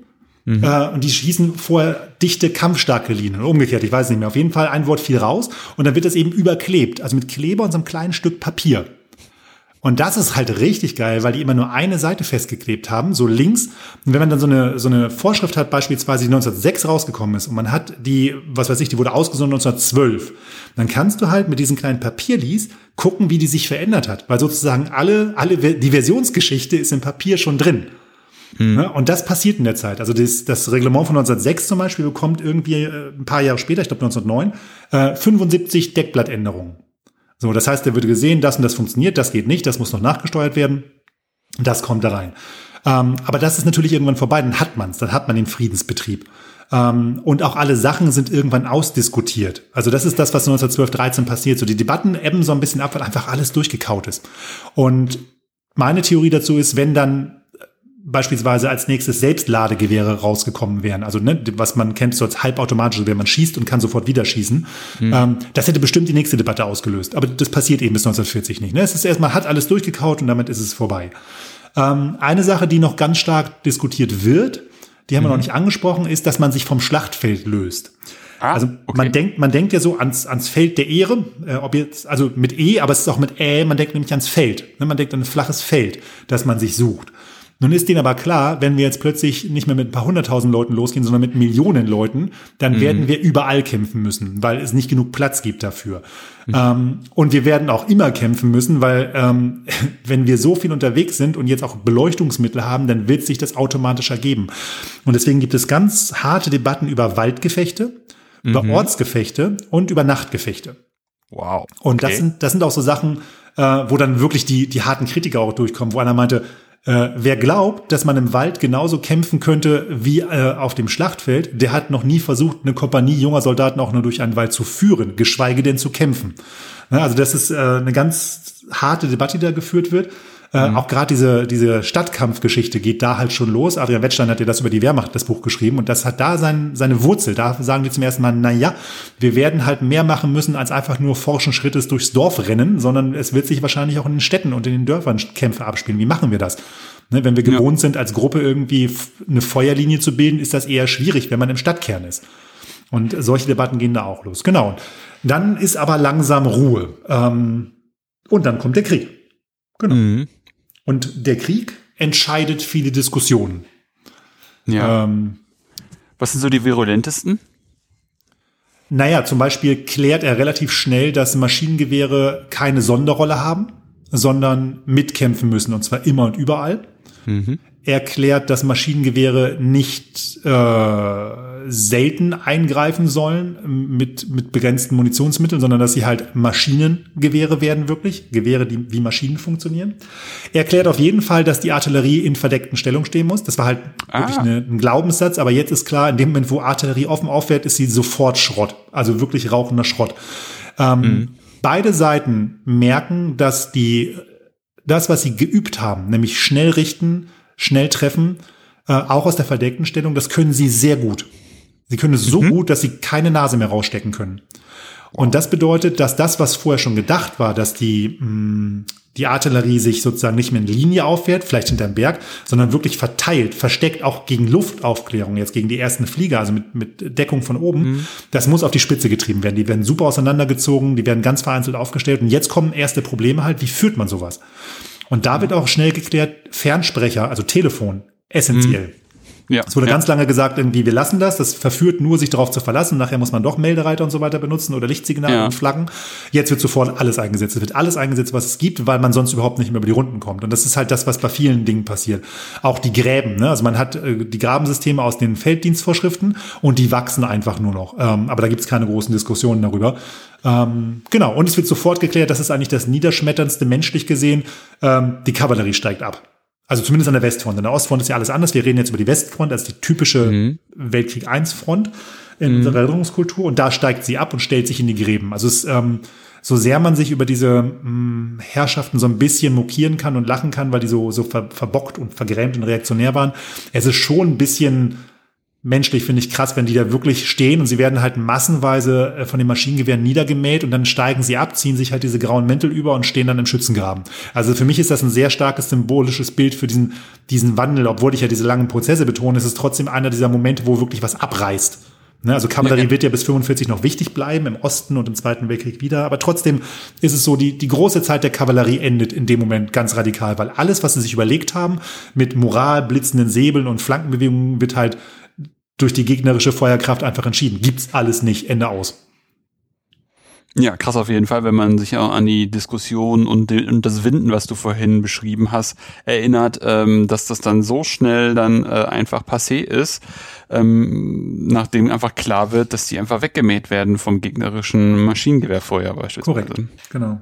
Mhm. Äh, und die schießen vorher dichte, kampfstarke Linien. Umgekehrt, ich weiß nicht mehr. Auf jeden Fall ein Wort fiel raus und dann wird das eben überklebt. Also mit Kleber und so einem kleinen Stück Papier. Und das ist halt richtig geil, weil die immer nur eine Seite festgeklebt haben, so links. Und wenn man dann so eine, so eine Vorschrift hat, beispielsweise die 1906 rausgekommen ist und man hat die, was weiß ich, die wurde ausgesonnen 1912, dann kannst du halt mit diesem kleinen Papierlies gucken, wie die sich verändert hat. Weil sozusagen alle, alle, die Versionsgeschichte ist im Papier schon drin. Hm. Und das passiert in der Zeit. Also das, das Reglement von 1906 zum Beispiel bekommt irgendwie äh, ein paar Jahre später, ich glaube 1909, äh, 75 Deckblattänderungen. So, das heißt, er würde gesehen, das und das funktioniert, das geht nicht, das muss noch nachgesteuert werden. Das kommt da rein. Ähm, aber das ist natürlich irgendwann vorbei, dann hat man es, dann hat man den Friedensbetrieb. Ähm, und auch alle Sachen sind irgendwann ausdiskutiert. Also das ist das, was 1912, 13 passiert. So die Debatten ebben so ein bisschen ab, weil einfach alles durchgekaut ist. Und meine Theorie dazu ist, wenn dann beispielsweise als nächstes Selbstladegewehre rausgekommen wären. Also ne, was man kennt so als halbautomatische, wenn man schießt und kann sofort wieder schießen. Mhm. Ähm, das hätte bestimmt die nächste Debatte ausgelöst. Aber das passiert eben bis 1940 nicht. Ne? Es ist erstmal, hat alles durchgekaut und damit ist es vorbei. Ähm, eine Sache, die noch ganz stark diskutiert wird, die haben mhm. wir noch mhm. nicht angesprochen, ist, dass man sich vom Schlachtfeld löst. Ah, also okay. man denkt, man denkt ja so ans, ans Feld der Ehre, äh, ob jetzt, also mit E, aber es ist auch mit Ä, man denkt nämlich ans Feld. Ne? Man denkt an ein flaches Feld, das man sich sucht. Nun ist denen aber klar, wenn wir jetzt plötzlich nicht mehr mit ein paar hunderttausend Leuten losgehen, sondern mit Millionen Leuten, dann mhm. werden wir überall kämpfen müssen, weil es nicht genug Platz gibt dafür. Mhm. Ähm, und wir werden auch immer kämpfen müssen, weil ähm, <laughs> wenn wir so viel unterwegs sind und jetzt auch Beleuchtungsmittel haben, dann wird sich das automatisch ergeben. Und deswegen gibt es ganz harte Debatten über Waldgefechte, mhm. über Ortsgefechte und über Nachtgefechte. Wow. Okay. Und das sind, das sind auch so Sachen, äh, wo dann wirklich die, die harten Kritiker auch durchkommen, wo einer meinte, äh, wer glaubt, dass man im Wald genauso kämpfen könnte wie äh, auf dem Schlachtfeld, der hat noch nie versucht, eine Kompanie junger Soldaten auch nur durch einen Wald zu führen, geschweige denn zu kämpfen. Ja, also das ist äh, eine ganz harte Debatte, die da geführt wird. Äh, mhm. Auch gerade diese, diese Stadtkampfgeschichte geht da halt schon los. Adrian Wettstein hat ja das über die Wehrmacht, das Buch geschrieben. Und das hat da sein, seine Wurzel. Da sagen wir zum ersten Mal, na ja, wir werden halt mehr machen müssen, als einfach nur forschen Schrittes durchs Dorf rennen, sondern es wird sich wahrscheinlich auch in den Städten und in den Dörfern Kämpfe abspielen. Wie machen wir das? Ne, wenn wir gewohnt ja. sind, als Gruppe irgendwie eine Feuerlinie zu bilden, ist das eher schwierig, wenn man im Stadtkern ist. Und solche Debatten gehen da auch los. Genau. Dann ist aber langsam Ruhe. Ähm, und dann kommt der Krieg. Genau. Mhm. Und der Krieg entscheidet viele Diskussionen. Ja. Ähm, Was sind so die virulentesten? Naja, zum Beispiel klärt er relativ schnell, dass Maschinengewehre keine Sonderrolle haben, sondern mitkämpfen müssen, und zwar immer und überall. Mhm. Erklärt, dass Maschinengewehre nicht äh, selten eingreifen sollen mit, mit begrenzten Munitionsmitteln, sondern dass sie halt Maschinengewehre werden wirklich, Gewehre, die wie Maschinen funktionieren. Er erklärt auf jeden Fall, dass die Artillerie in verdeckten Stellung stehen muss. Das war halt ah. wirklich eine, ein Glaubenssatz, aber jetzt ist klar, in dem Moment, wo Artillerie offen auffährt, ist sie sofort Schrott, also wirklich rauchender Schrott. Ähm, mhm. Beide Seiten merken, dass die das, was sie geübt haben, nämlich schnell richten, schnell treffen, äh, auch aus der verdeckten Stellung, das können sie sehr gut. Sie können es so mhm. gut, dass sie keine Nase mehr rausstecken können. Und das bedeutet, dass das, was vorher schon gedacht war, dass die, mh, mm, die Artillerie sich sozusagen nicht mehr in Linie auffährt, vielleicht hinterm Berg, sondern wirklich verteilt, versteckt auch gegen Luftaufklärung, jetzt gegen die ersten Flieger, also mit, mit Deckung von oben. Mhm. Das muss auf die Spitze getrieben werden. Die werden super auseinandergezogen, die werden ganz vereinzelt aufgestellt. Und jetzt kommen erste Probleme halt, wie führt man sowas? Und da wird auch schnell geklärt, Fernsprecher, also Telefon, essentiell. Mhm. Ja, es wurde ja. ganz lange gesagt, irgendwie, wir lassen das. Das verführt nur, sich darauf zu verlassen. Nachher muss man doch Meldereiter und so weiter benutzen oder Lichtsignale ja. und Flaggen. Jetzt wird sofort alles eingesetzt. Es wird alles eingesetzt, was es gibt, weil man sonst überhaupt nicht mehr über die Runden kommt. Und das ist halt das, was bei vielen Dingen passiert. Auch die Gräben. Ne? Also man hat äh, die Grabensysteme aus den Felddienstvorschriften und die wachsen einfach nur noch. Ähm, aber da gibt es keine großen Diskussionen darüber. Ähm, genau, und es wird sofort geklärt, das ist eigentlich das Niederschmetterndste menschlich gesehen. Ähm, die Kavallerie steigt ab. Also zumindest an der Westfront. An der Ostfront ist ja alles anders. Wir reden jetzt über die Westfront als die typische mhm. Weltkrieg I Front in mhm. unserer Erinnerungskultur. Und da steigt sie ab und stellt sich in die Gräben. Also es, ähm, so sehr man sich über diese mh, mm, Herrschaften so ein bisschen mokieren kann und lachen kann, weil die so, so ver, verbockt und vergrämt und reaktionär waren, es ist schon ein bisschen menschlich finde ich krass, wenn die da wirklich stehen und sie werden halt massenweise äh, von den Maschinengewehren niedergemäht und dann steigen sie ab, ziehen sich halt diese grauen Mäntel über und stehen dann im Schützengraben. Also für mich ist das ein sehr starkes symbolisches Bild für diesen, diesen Wandel, obwohl ich ja diese langen Prozesse betone, ist es trotzdem einer dieser Momente, wo wirklich was abreißt. Ne, also Kavallerie ja, ja. wird ja bis 45 noch wichtig bleiben, im Osten und im Zweiten Weltkrieg wieder. Aber trotzdem ist es so, die, die große Zeit der Kavallerie endet in dem Moment ganz radikal, weil alles, was sie sich überlegt haben, mit Moral, blitzenden Säbeln und Flankenbewegungen, wird halt durch die gegnerische Feuerkraft einfach entschieden. Gibt's alles nicht, Ende aus. Ja, krass auf jeden Fall, wenn man sich auch an die Diskussion und, und das Winden, was du vorhin beschrieben hast, erinnert, ähm, dass das dann so schnell dann äh, einfach passé ist, ähm, nachdem einfach klar wird, dass die einfach weggemäht werden vom gegnerischen Maschinengewehrfeuer beispielsweise. Korrekt, genau.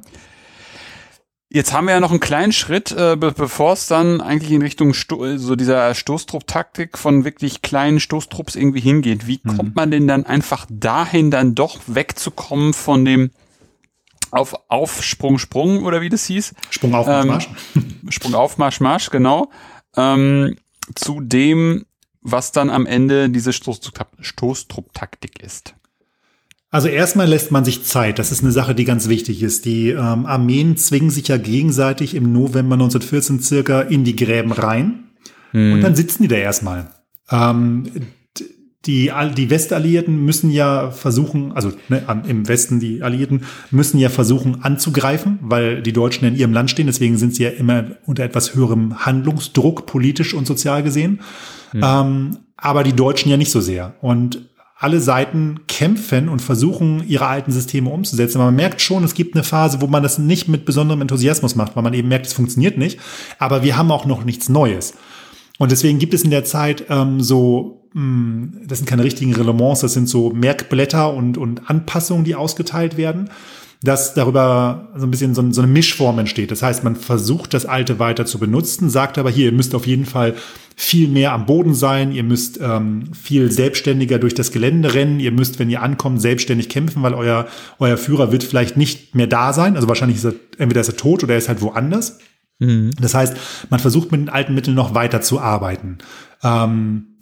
Jetzt haben wir ja noch einen kleinen Schritt, äh, be bevor es dann eigentlich in Richtung Sto so dieser Stoßtrupp-Taktik von wirklich kleinen Stoßtrupps irgendwie hingeht. Wie mhm. kommt man denn dann einfach dahin, dann doch wegzukommen von dem auf Aufsprung Sprung oder wie das hieß? Sprung auf Marsch Marsch. Ähm, <laughs> Sprung auf Marsch Marsch, genau. Ähm, zu dem, was dann am Ende diese Stoßtrupp-Taktik ist. Also erstmal lässt man sich Zeit. Das ist eine Sache, die ganz wichtig ist. Die ähm, Armeen zwingen sich ja gegenseitig im November 1914 circa in die Gräben rein. Hm. Und dann sitzen die da erstmal. Ähm, die, die Westalliierten müssen ja versuchen, also ne, im Westen die Alliierten müssen ja versuchen anzugreifen, weil die Deutschen in ihrem Land stehen. Deswegen sind sie ja immer unter etwas höherem Handlungsdruck, politisch und sozial gesehen. Hm. Ähm, aber die Deutschen ja nicht so sehr. Und alle Seiten kämpfen und versuchen, ihre alten Systeme umzusetzen. Aber man merkt schon, es gibt eine Phase, wo man das nicht mit besonderem Enthusiasmus macht, weil man eben merkt, es funktioniert nicht. Aber wir haben auch noch nichts Neues. Und deswegen gibt es in der Zeit ähm, so, mh, hm, das sind keine richtigen Reglements, das sind so Merkblätter und, und Anpassungen, die ausgeteilt werden dass darüber so ein bisschen so, so eine Mischform entsteht. Das heißt, man versucht das Alte weiter zu benutzen, sagt aber hier, ihr müsst auf jeden Fall viel mehr am Boden sein, ihr müsst ähm, viel selbstständiger durch das Gelände rennen, ihr müsst, wenn ihr ankommt, selbstständig kämpfen, weil euer, euer Führer wird vielleicht nicht mehr da sein. Also wahrscheinlich ist er, entweder ist er tot oder er ist halt woanders. Mhm. Das heißt, man versucht mit den alten Mitteln noch weiter zu arbeiten. Ähm,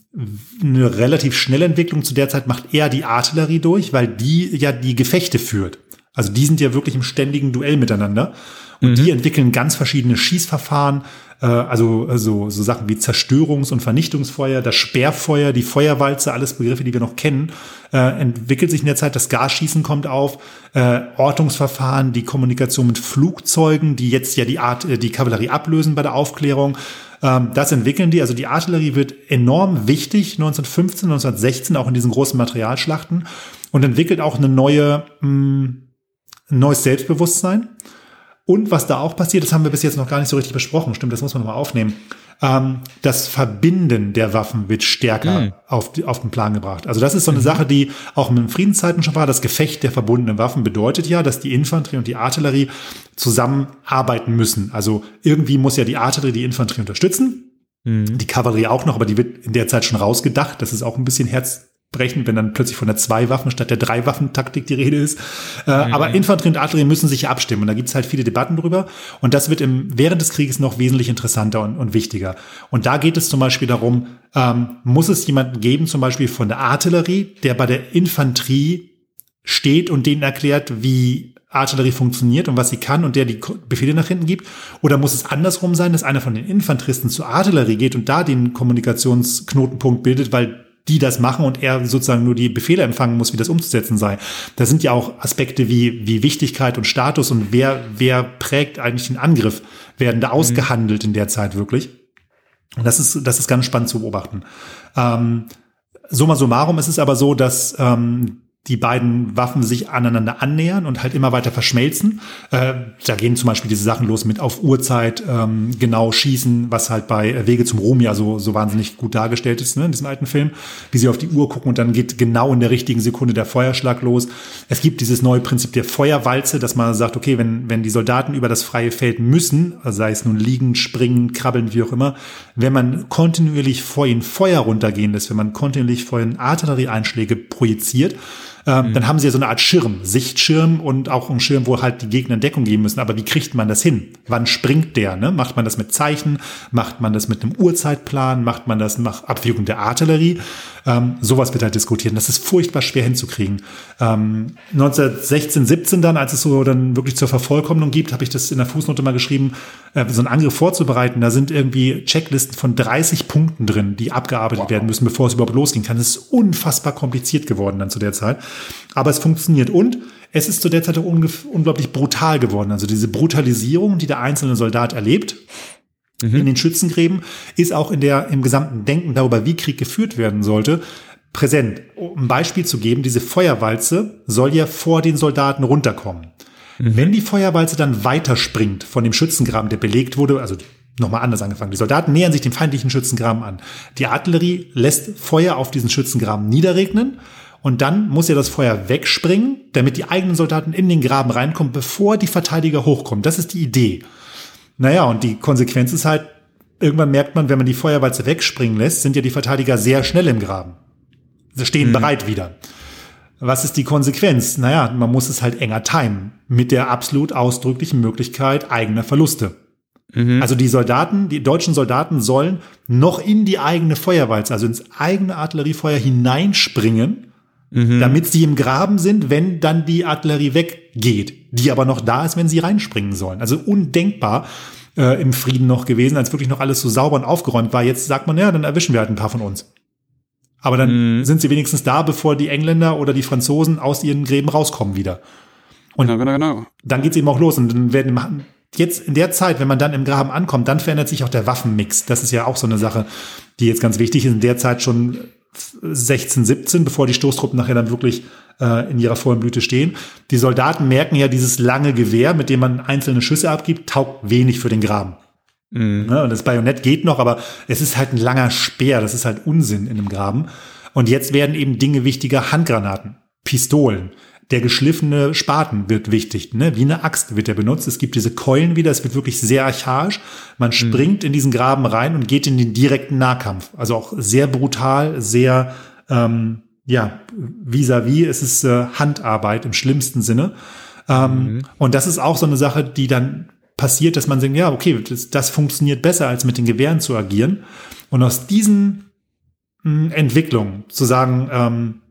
eine relativ schnelle Entwicklung zu der Zeit macht eher die Artillerie durch, weil die ja die Gefechte führt. Also die sind ja wirklich im ständigen Duell miteinander. Und mhm. die entwickeln ganz verschiedene Schießverfahren, äh, also, also so Sachen wie Zerstörungs- und Vernichtungsfeuer, das Sperrfeuer, die Feuerwalze, alles Begriffe, die wir noch kennen, äh, entwickelt sich in der Zeit. Das Gasschießen kommt auf, äh, Ortungsverfahren, die Kommunikation mit Flugzeugen, die jetzt ja die Art, äh, die Kavallerie ablösen bei der Aufklärung. Ähm, das entwickeln die. Also die Artillerie wird enorm wichtig 1915, 1916, auch in diesen großen Materialschlachten und entwickelt auch eine neue mh, ein neues Selbstbewusstsein. Und was da auch passiert, das haben wir bis jetzt noch gar nicht so richtig besprochen. Stimmt, das muss man nochmal aufnehmen. ähm, das Verbinden der Waffen wird stärker Mhm. auf, auf den Plan gebracht. Also das ist so eine Sache, die auch in den Friedenszeiten schon war. Das Gefecht der verbundenen Waffen bedeutet ja, dass die Infanterie und die Artillerie zusammenarbeiten müssen. Also irgendwie muss ja die Artillerie die Infanterie unterstützen, Mhm. die Kavallerie auch noch, aber die wird in der Zeit schon rausgedacht. Das ist auch ein bisschen herzbrechend, wenn dann plötzlich von der Zwei-Waffen statt der Drei-Waffen-Taktik die Rede ist. Äh, Aber Infanterie und Artillerie müssen sich abstimmen und da gibt es halt viele Debatten drüber. Und das wird im, während des Krieges noch wesentlich interessanter und, und wichtiger. Und da geht es zum Beispiel darum, ähm, muss es jemanden geben, zum Beispiel von der Artillerie, der bei der Infanterie steht und denen erklärt, wie Artillerie funktioniert und was sie kann und der die Befehle nach hinten gibt? Oder muss es andersrum sein, dass einer von den Infanteristen zur Artillerie geht und da den Kommunikationsknotenpunkt bildet, weil die das machen und er sozusagen nur die Befehle empfangen muss, wie das umzusetzen sei. Da sind ja auch Aspekte wie, wie Wichtigkeit und Status und wer, wer prägt eigentlich den Angriff, werden da ausgehandelt in der Zeit wirklich. Und das ist, das ist ganz spannend zu beobachten. Ähm, summa summarum ist es aber so, dass ähm, die beiden Waffen sich aneinander annähern und halt immer weiter verschmelzen. Äh, da gehen zum Beispiel diese Sachen los mit auf Uhrzeit ähm, genau schießen, was halt bei Wege zum Ruhm ja so, so wahnsinnig gut dargestellt ist ne, in diesem alten Film, wie sie auf die Uhr gucken und dann geht genau in der richtigen Sekunde der Feuerschlag los. Es gibt dieses neue Prinzip der Feuerwalze, dass man sagt, okay, wenn, wenn die Soldaten über das freie Feld müssen, sei es nun liegen, springen, krabbeln, wie auch immer, wenn man kontinuierlich vor ihnen Feuer runtergehen lässt, wenn man kontinuierlich vor ihnen Artillerieeinschläge projiziert, ähm, dann haben sie ja so eine Art Schirm, Sichtschirm und auch einen Schirm, wo halt die Gegner in Deckung gehen müssen. Aber wie kriegt man das hin? Wann springt der? Ne? Macht man das mit Zeichen? Macht man das mit einem Uhrzeitplan? Macht man das nach Abwägung der Artillerie? Ähm, sowas wird halt diskutiert. Und das ist furchtbar schwer hinzukriegen. Ähm, 1916, 17 dann, als es so dann wirklich zur Vervollkommnung gibt, habe ich das in der Fußnote mal geschrieben, äh, so einen Angriff vorzubereiten. Da sind irgendwie Checklisten von 30 Punkten drin, die abgearbeitet werden müssen, bevor es überhaupt losgehen kann. Das ist unfassbar kompliziert geworden dann zu der Zeit. Aber es funktioniert und es ist zu der Zeit auch unglaublich brutal geworden. Also diese Brutalisierung, die der einzelne Soldat erlebt, in den Schützengräben, ist auch in der, im gesamten Denken darüber, wie Krieg geführt werden sollte, präsent. Um ein Beispiel zu geben, diese Feuerwalze soll ja vor den Soldaten runterkommen. Wenn die Feuerwalze dann weiterspringt von dem Schützengraben, der belegt wurde, also nochmal anders angefangen. Die Soldaten nähern sich dem feindlichen Schützengraben an. Die Artillerie lässt Feuer auf diesen Schützengraben niederregnen und dann muss ja das Feuer wegspringen, damit die eigenen Soldaten in den Graben reinkommen, bevor die Verteidiger hochkommen. Das ist die Idee. Naja, und die Konsequenz ist halt, irgendwann merkt man, wenn man die Feuerwalze wegspringen lässt, sind ja die Verteidiger sehr schnell im Graben. Sie stehen bereit wieder. Was ist die Konsequenz? Naja, man muss es halt enger timen. Mit der absolut ausdrücklichen Möglichkeit eigener Verluste. Also die Soldaten, die deutschen Soldaten sollen noch in die eigene Feuerwalze, also ins eigene Artilleriefeuer hineinspringen, damit sie im Graben sind, wenn dann die Artillerie weggeht, die aber noch da ist, wenn sie reinspringen sollen. Also undenkbar äh, im Frieden noch gewesen, als wirklich noch alles so sauber und aufgeräumt war. Jetzt sagt man, ja, dann erwischen wir halt ein paar von uns. Aber dann sind sie wenigstens da, bevor die Engländer oder die Franzosen aus ihren Gräben rauskommen wieder. Genau, genau, genau. Dann geht's eben auch los und dann werden jetzt in der Zeit, wenn man dann im Graben ankommt, dann verändert sich auch der Waffenmix. Das ist ja auch so eine Sache, die jetzt ganz wichtig ist. In der Zeit schon 16, 17, bevor die Stoßtruppen nachher dann wirklich äh, in ihrer vollen Blüte stehen. Die Soldaten merken ja, dieses lange Gewehr, mit dem man einzelne Schüsse abgibt, taugt wenig für den Graben. Ne, und das Bajonett geht noch, aber es ist halt ein langer Speer. Das ist halt Unsinn in einem Graben. Und jetzt werden eben Dinge wichtiger. Handgranaten, Pistolen, der geschliffene Spaten wird wichtig. Ne? Wie eine Axt wird er benutzt. Es gibt diese Keulen wieder. Es wird wirklich sehr archaisch. Man springt in diesen Graben rein und geht in den direkten Nahkampf. Also auch sehr brutal, sehr ähm, ja vis-à-vis. Es ist äh, Handarbeit im schlimmsten Sinne. Ähm, Und das ist auch so eine Sache, die dann passiert, dass man denkt, ja, okay, das, das funktioniert besser, als mit den Gewehren zu agieren. Und aus diesen mh, Entwicklungen zu sagen, ähm,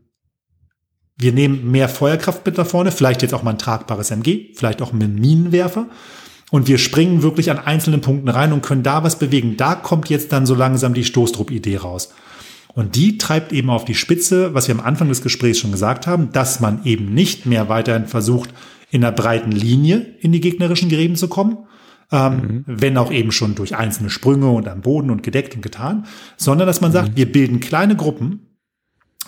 wir nehmen mehr Feuerkraft mit da vorne, vielleicht jetzt auch mal ein tragbares MG, vielleicht auch einen Minenwerfer. Und wir springen wirklich an einzelnen Punkten rein und können da was bewegen. Da kommt jetzt dann so langsam die Stoßtrupp-Idee raus. Und die treibt eben auf die Spitze, was wir am Anfang des Gesprächs schon gesagt haben, dass man eben nicht mehr weiterhin versucht, in einer breiten Linie in die gegnerischen Gräben zu kommen, ähm, wenn auch eben schon durch einzelne Sprünge und am Boden und gedeckt und getan, sondern dass man sagt, wir bilden kleine Gruppen,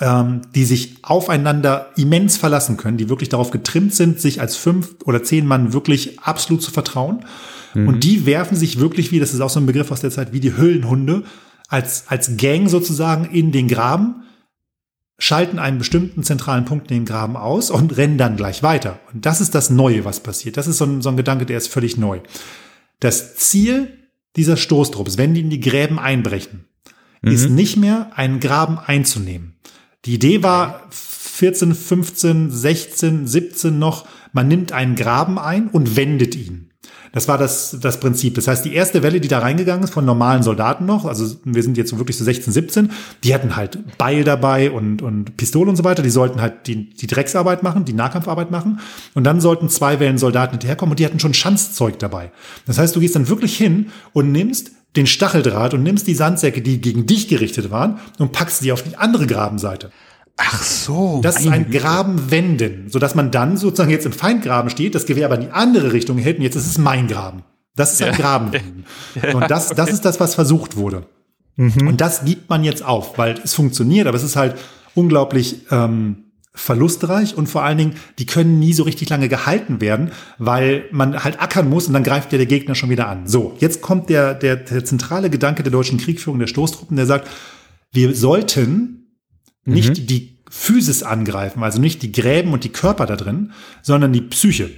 ähm, die sich aufeinander immens verlassen können, die wirklich darauf getrimmt sind, sich als fünf oder zehn Mann wirklich absolut zu vertrauen. Mhm. Und die werfen sich wirklich wie, das ist auch so ein Begriff aus der Zeit, wie die Höllenhunde, als, als Gang sozusagen in den Graben, schalten einen bestimmten zentralen Punkt in den Graben aus und rennen dann gleich weiter. Und das ist das Neue, was passiert. Das ist so ein, so ein Gedanke, der ist völlig neu. Das Ziel dieser Stoßtrupps, wenn die in die Gräben einbrechen, mhm. ist nicht mehr, einen Graben einzunehmen. Die Idee war 14, 15, 16, 17 noch, man nimmt einen Graben ein und wendet ihn. Das war das, das Prinzip. Das heißt, die erste Welle, die da reingegangen ist von normalen Soldaten noch, also wir sind jetzt wirklich so 16, 17, die hatten halt Beil dabei und, und Pistole und so weiter. Die sollten halt die, die Drecksarbeit machen, die Nahkampfarbeit machen. Und dann sollten zwei Wellen Soldaten hinterherkommen und die hatten schon Schanzzeug dabei. Das heißt, du gehst dann wirklich hin und nimmst den Stacheldraht und nimmst die Sandsäcke, die gegen dich gerichtet waren, und packst sie auf die andere Grabenseite. Ach so. Das ist ein Grabenwenden, sodass man dann sozusagen jetzt im Feindgraben steht, das Gewehr aber in die andere Richtung hält und jetzt ist es mein Graben. Das ist ein ja. Grabenwenden. <laughs> Ja, und das, das ist das, was versucht wurde. Mhm. Und das gibt man jetzt auf, weil es funktioniert, aber es ist halt unglaublich ähm, verlustreich und vor allen Dingen, die können nie so richtig lange gehalten werden, weil man halt ackern muss und dann greift ja der Gegner schon wieder an. So, jetzt kommt der, der, der zentrale Gedanke der deutschen Kriegführung der Stoßtruppen, der sagt, wir sollten nicht mhm. die Physis angreifen, also nicht die Gräben und die Körper da drin, sondern die Psyche.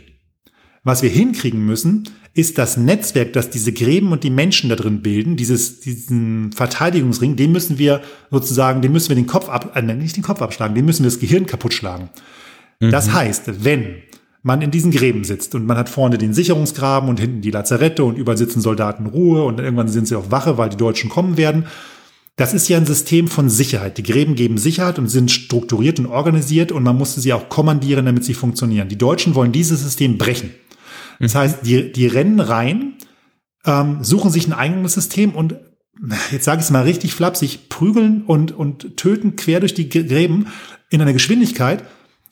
Was wir hinkriegen müssen, ist das Netzwerk, das diese Gräben und die Menschen da drin bilden, dieses, diesen Verteidigungsring, den müssen wir sozusagen, den müssen wir den Kopf ab, äh, nicht den Kopf abschlagen, den müssen wir das Gehirn kaputt schlagen. Mhm. Das heißt, wenn man in diesen Gräben sitzt und man hat vorne den Sicherungsgraben und hinten die Lazarette und überall sitzen Soldaten Ruhe und irgendwann sind sie auf Wache, weil die Deutschen kommen werden das ist ja ein System von Sicherheit. Die Gräben geben Sicherheit und sind strukturiert und organisiert und man musste sie auch kommandieren, damit sie funktionieren. Die Deutschen wollen dieses System brechen. Das heißt, die, die rennen rein, ähm, suchen sich ein eigenes System und jetzt sage ich es mal richtig flapsig, prügeln und, und töten quer durch die Gräben in einer Geschwindigkeit,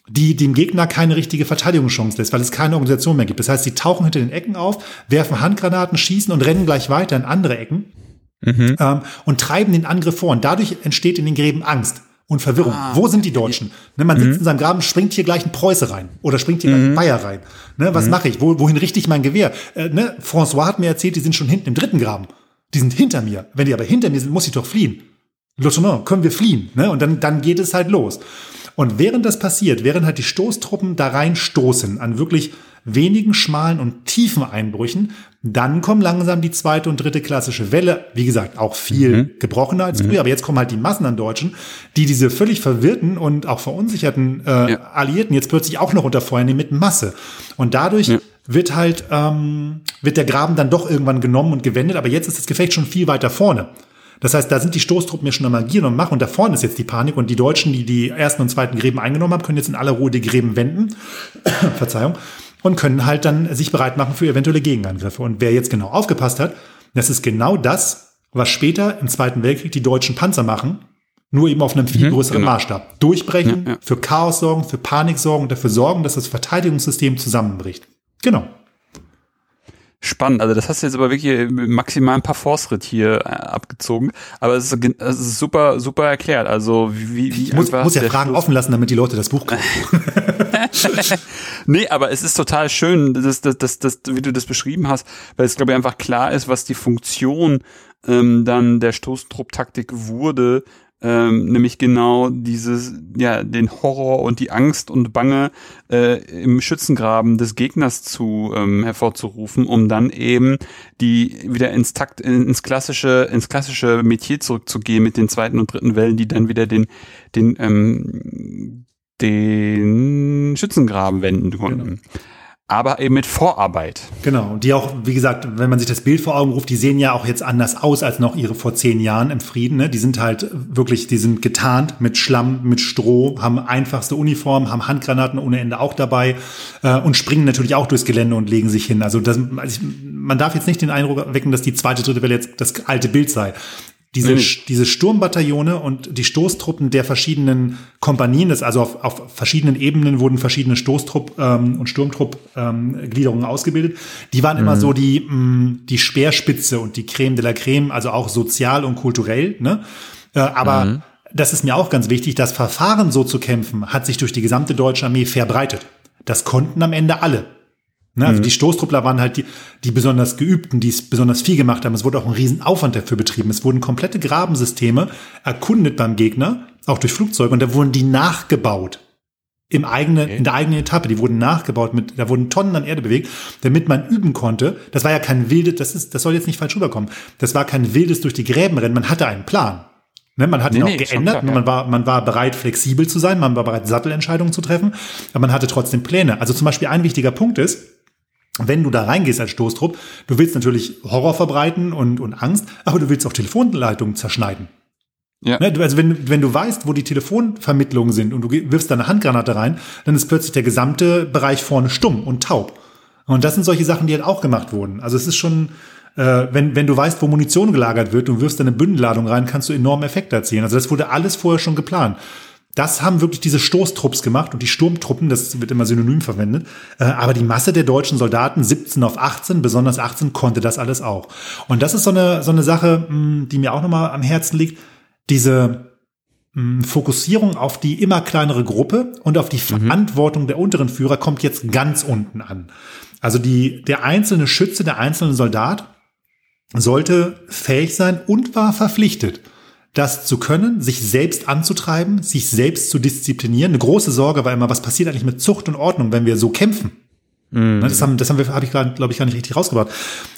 die dem Gegner keine richtige Verteidigungschance lässt, weil es keine Organisation mehr gibt. Das heißt, sie tauchen hinter den Ecken auf, werfen Handgranaten, schießen und rennen gleich weiter in andere Ecken mhm. ähm, und treiben den Angriff vor. Und dadurch entsteht in den Gräben Angst und Verwirrung. Ah, Wo sind die Deutschen? Ne, man sitzt mhm. in seinem Graben, springt hier gleich ein Preuße rein oder springt hier mhm. gleich ein Bayer rein. Ne, was mhm. mache ich? Wo, wohin richte ich mein Gewehr? Äh, ne, François hat mir erzählt, die sind schon hinten im dritten Graben. Die sind hinter mir. Wenn die aber hinter mir sind, muss ich doch fliehen. Lieutenant, können wir fliehen? Ne? Und dann, dann geht es halt los. Und während das passiert, während halt die Stoßtruppen da reinstoßen an wirklich wenigen schmalen und tiefen Einbrüchen. Dann kommen langsam die zweite und dritte klassische Welle. Wie gesagt, auch viel mhm. gebrochener als früher. Mhm. Aber jetzt kommen halt die Massen an Deutschen, die diese völlig verwirrten und auch verunsicherten äh, ja. Alliierten jetzt plötzlich auch noch unter Feuer nehmen mit Masse. Und dadurch ja. wird halt, ähm, wird der Graben dann doch irgendwann genommen und gewendet. Aber jetzt ist das Gefecht schon viel weiter vorne. Das heißt, da sind die Stoßtruppen ja schon am Agieren und machen und da vorne ist jetzt die Panik und die Deutschen, die die ersten und zweiten Gräben eingenommen haben, können jetzt in aller Ruhe die Gräben wenden. <coughs> Verzeihung und können halt dann sich bereit machen für eventuelle Gegenangriffe. Und wer jetzt genau aufgepasst hat, das ist genau das, was später im Zweiten Weltkrieg die deutschen Panzer machen, nur eben auf einem viel mhm, größeren genau. Maßstab. Durchbrechen, ja, ja. für Chaos sorgen, für Panik sorgen und dafür sorgen, dass das Verteidigungssystem zusammenbricht. Genau. Spannend, also das hast du jetzt aber wirklich maximal ein paar Force-Ritt hier äh, abgezogen, aber es ist, es ist super, super erklärt. Also wie, wie ich muss, muss ja Fragen Schluss offen lassen, damit die Leute das Buch kaufen. <laughs> nee, aber es ist total schön, dass, dass, dass, dass, wie du das beschrieben hast, weil es glaube ich einfach klar ist, was die Funktion ähm, dann der Stoßtrupp-Taktik wurde, ähm, nämlich genau dieses, ja, den Horror und die Angst und Bange äh, im Schützengraben des Gegners zu ähm, hervorzurufen, um dann eben die wieder ins Takt, ins klassische, ins klassische Metier zurückzugehen mit den zweiten und dritten Wellen, die dann wieder den, den, ähm, den Schützengraben wenden konnten. Genau aber eben mit Vorarbeit. Genau, die auch, wie gesagt, wenn man sich das Bild vor Augen ruft, die sehen ja auch jetzt anders aus als noch ihre vor zehn Jahren im Frieden. Ne? Die sind halt wirklich, die sind getarnt mit Schlamm, mit Stroh, haben einfachste Uniformen, haben Handgranaten ohne Ende auch dabei äh, und springen natürlich auch durchs Gelände und legen sich hin. Also, das, also ich, man darf jetzt nicht den Eindruck wecken, dass die zweite, dritte Welle jetzt das alte Bild sei diese, mhm. diese Sturmbataillone und die Stoßtruppen der verschiedenen Kompanien, das also auf, auf verschiedenen Ebenen wurden verschiedene Stoßtrupp ähm, und Sturmtrupp-Gliederungen ähm, ausgebildet. Die waren mhm. immer so die, mh, mm, die Speerspitze und die Creme de la Creme, also auch sozial und kulturell. Ne? Äh, aber mhm. das ist mir auch ganz wichtig, das Verfahren so zu kämpfen, hat sich durch die gesamte deutsche Armee verbreitet. Das konnten am Ende alle. Ne, also mhm. die Stoßtruppler waren halt die, die besonders geübten, die es besonders viel gemacht haben. Es wurde auch ein Riesenaufwand dafür betrieben. Es wurden komplette Grabensysteme erkundet beim Gegner, auch durch Flugzeuge, und da wurden die nachgebaut. Im eigenen, okay. in der eigenen Etappe. Die wurden nachgebaut mit, da wurden Tonnen an Erde bewegt, damit man üben konnte. Das war ja kein wildes, das ist, das soll jetzt nicht falsch rüberkommen. Das war kein wildes durch die Gräben rennen. Man hatte einen Plan. Ne, man hat nee, ihn auch nee, geändert. Klar, man, war, man war bereit, flexibel zu sein. Man war bereit, Sattelentscheidungen zu treffen. Aber man hatte trotzdem Pläne. Also zum Beispiel ein wichtiger Punkt ist, wenn du da reingehst als Stoßtrupp, du willst natürlich Horror verbreiten und, und Angst, aber du willst auch Telefonleitungen zerschneiden. Ja. Ne, also wenn, wenn du weißt, wo die Telefonvermittlungen sind und du wirfst da eine Handgranate rein, dann ist plötzlich der gesamte Bereich vorne stumm und taub. Und das sind solche Sachen, die halt auch gemacht wurden. Also es ist schon, äh, wenn, wenn du weißt, wo Munition gelagert wird und wirfst da eine Bündelladung rein, kannst du enorme Effekte erzielen. Also das wurde alles vorher schon geplant. Das haben wirklich diese Stoßtrupps gemacht und die Sturmtruppen, das wird immer synonym verwendet. Äh, aber die Masse der deutschen Soldaten, 17 auf 18, besonders 18, konnte das alles auch. Und das ist so eine, so eine Sache, die mir auch nochmal am Herzen liegt. Diese Fokussierung auf die immer kleinere Gruppe und auf die mhm. Verantwortung der unteren Führer kommt jetzt ganz unten an. Also die, der einzelne Schütze, der einzelne Soldat sollte fähig sein und war verpflichtet, das zu können, sich selbst anzutreiben, sich selbst zu disziplinieren. Eine große Sorge war immer, was passiert eigentlich mit Zucht und Ordnung, wenn wir so kämpfen? Mhm. Das haben, das haben wir, habe ich, glaube ich, gar nicht richtig rausgebracht.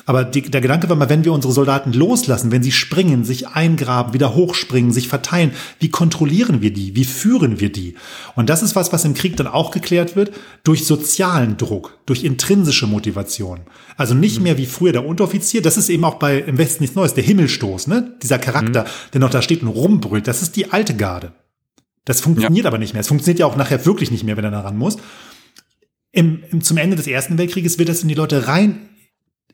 Aber die, der Gedanke war mal, wenn wir unsere Soldaten loslassen, wenn sie springen, sich eingraben, wieder hochspringen, sich verteilen, wie kontrollieren wir die? Wie führen wir die? Und das ist was, was im Krieg dann auch geklärt wird durch sozialen Druck, durch intrinsische Motivation. Also nicht mhm. mehr wie früher der Unteroffizier. Das ist eben auch bei im Westen nichts Neues, der Himmelstoß, ne? Dieser Charakter, mhm. der noch da steht und rumbrüllt. Das ist die alte Garde. Das funktioniert ja. aber nicht mehr. Es funktioniert ja auch nachher wirklich nicht mehr, wenn er da ran muss. Im, im, zum Ende des Ersten Weltkrieges wird das in die Leute rein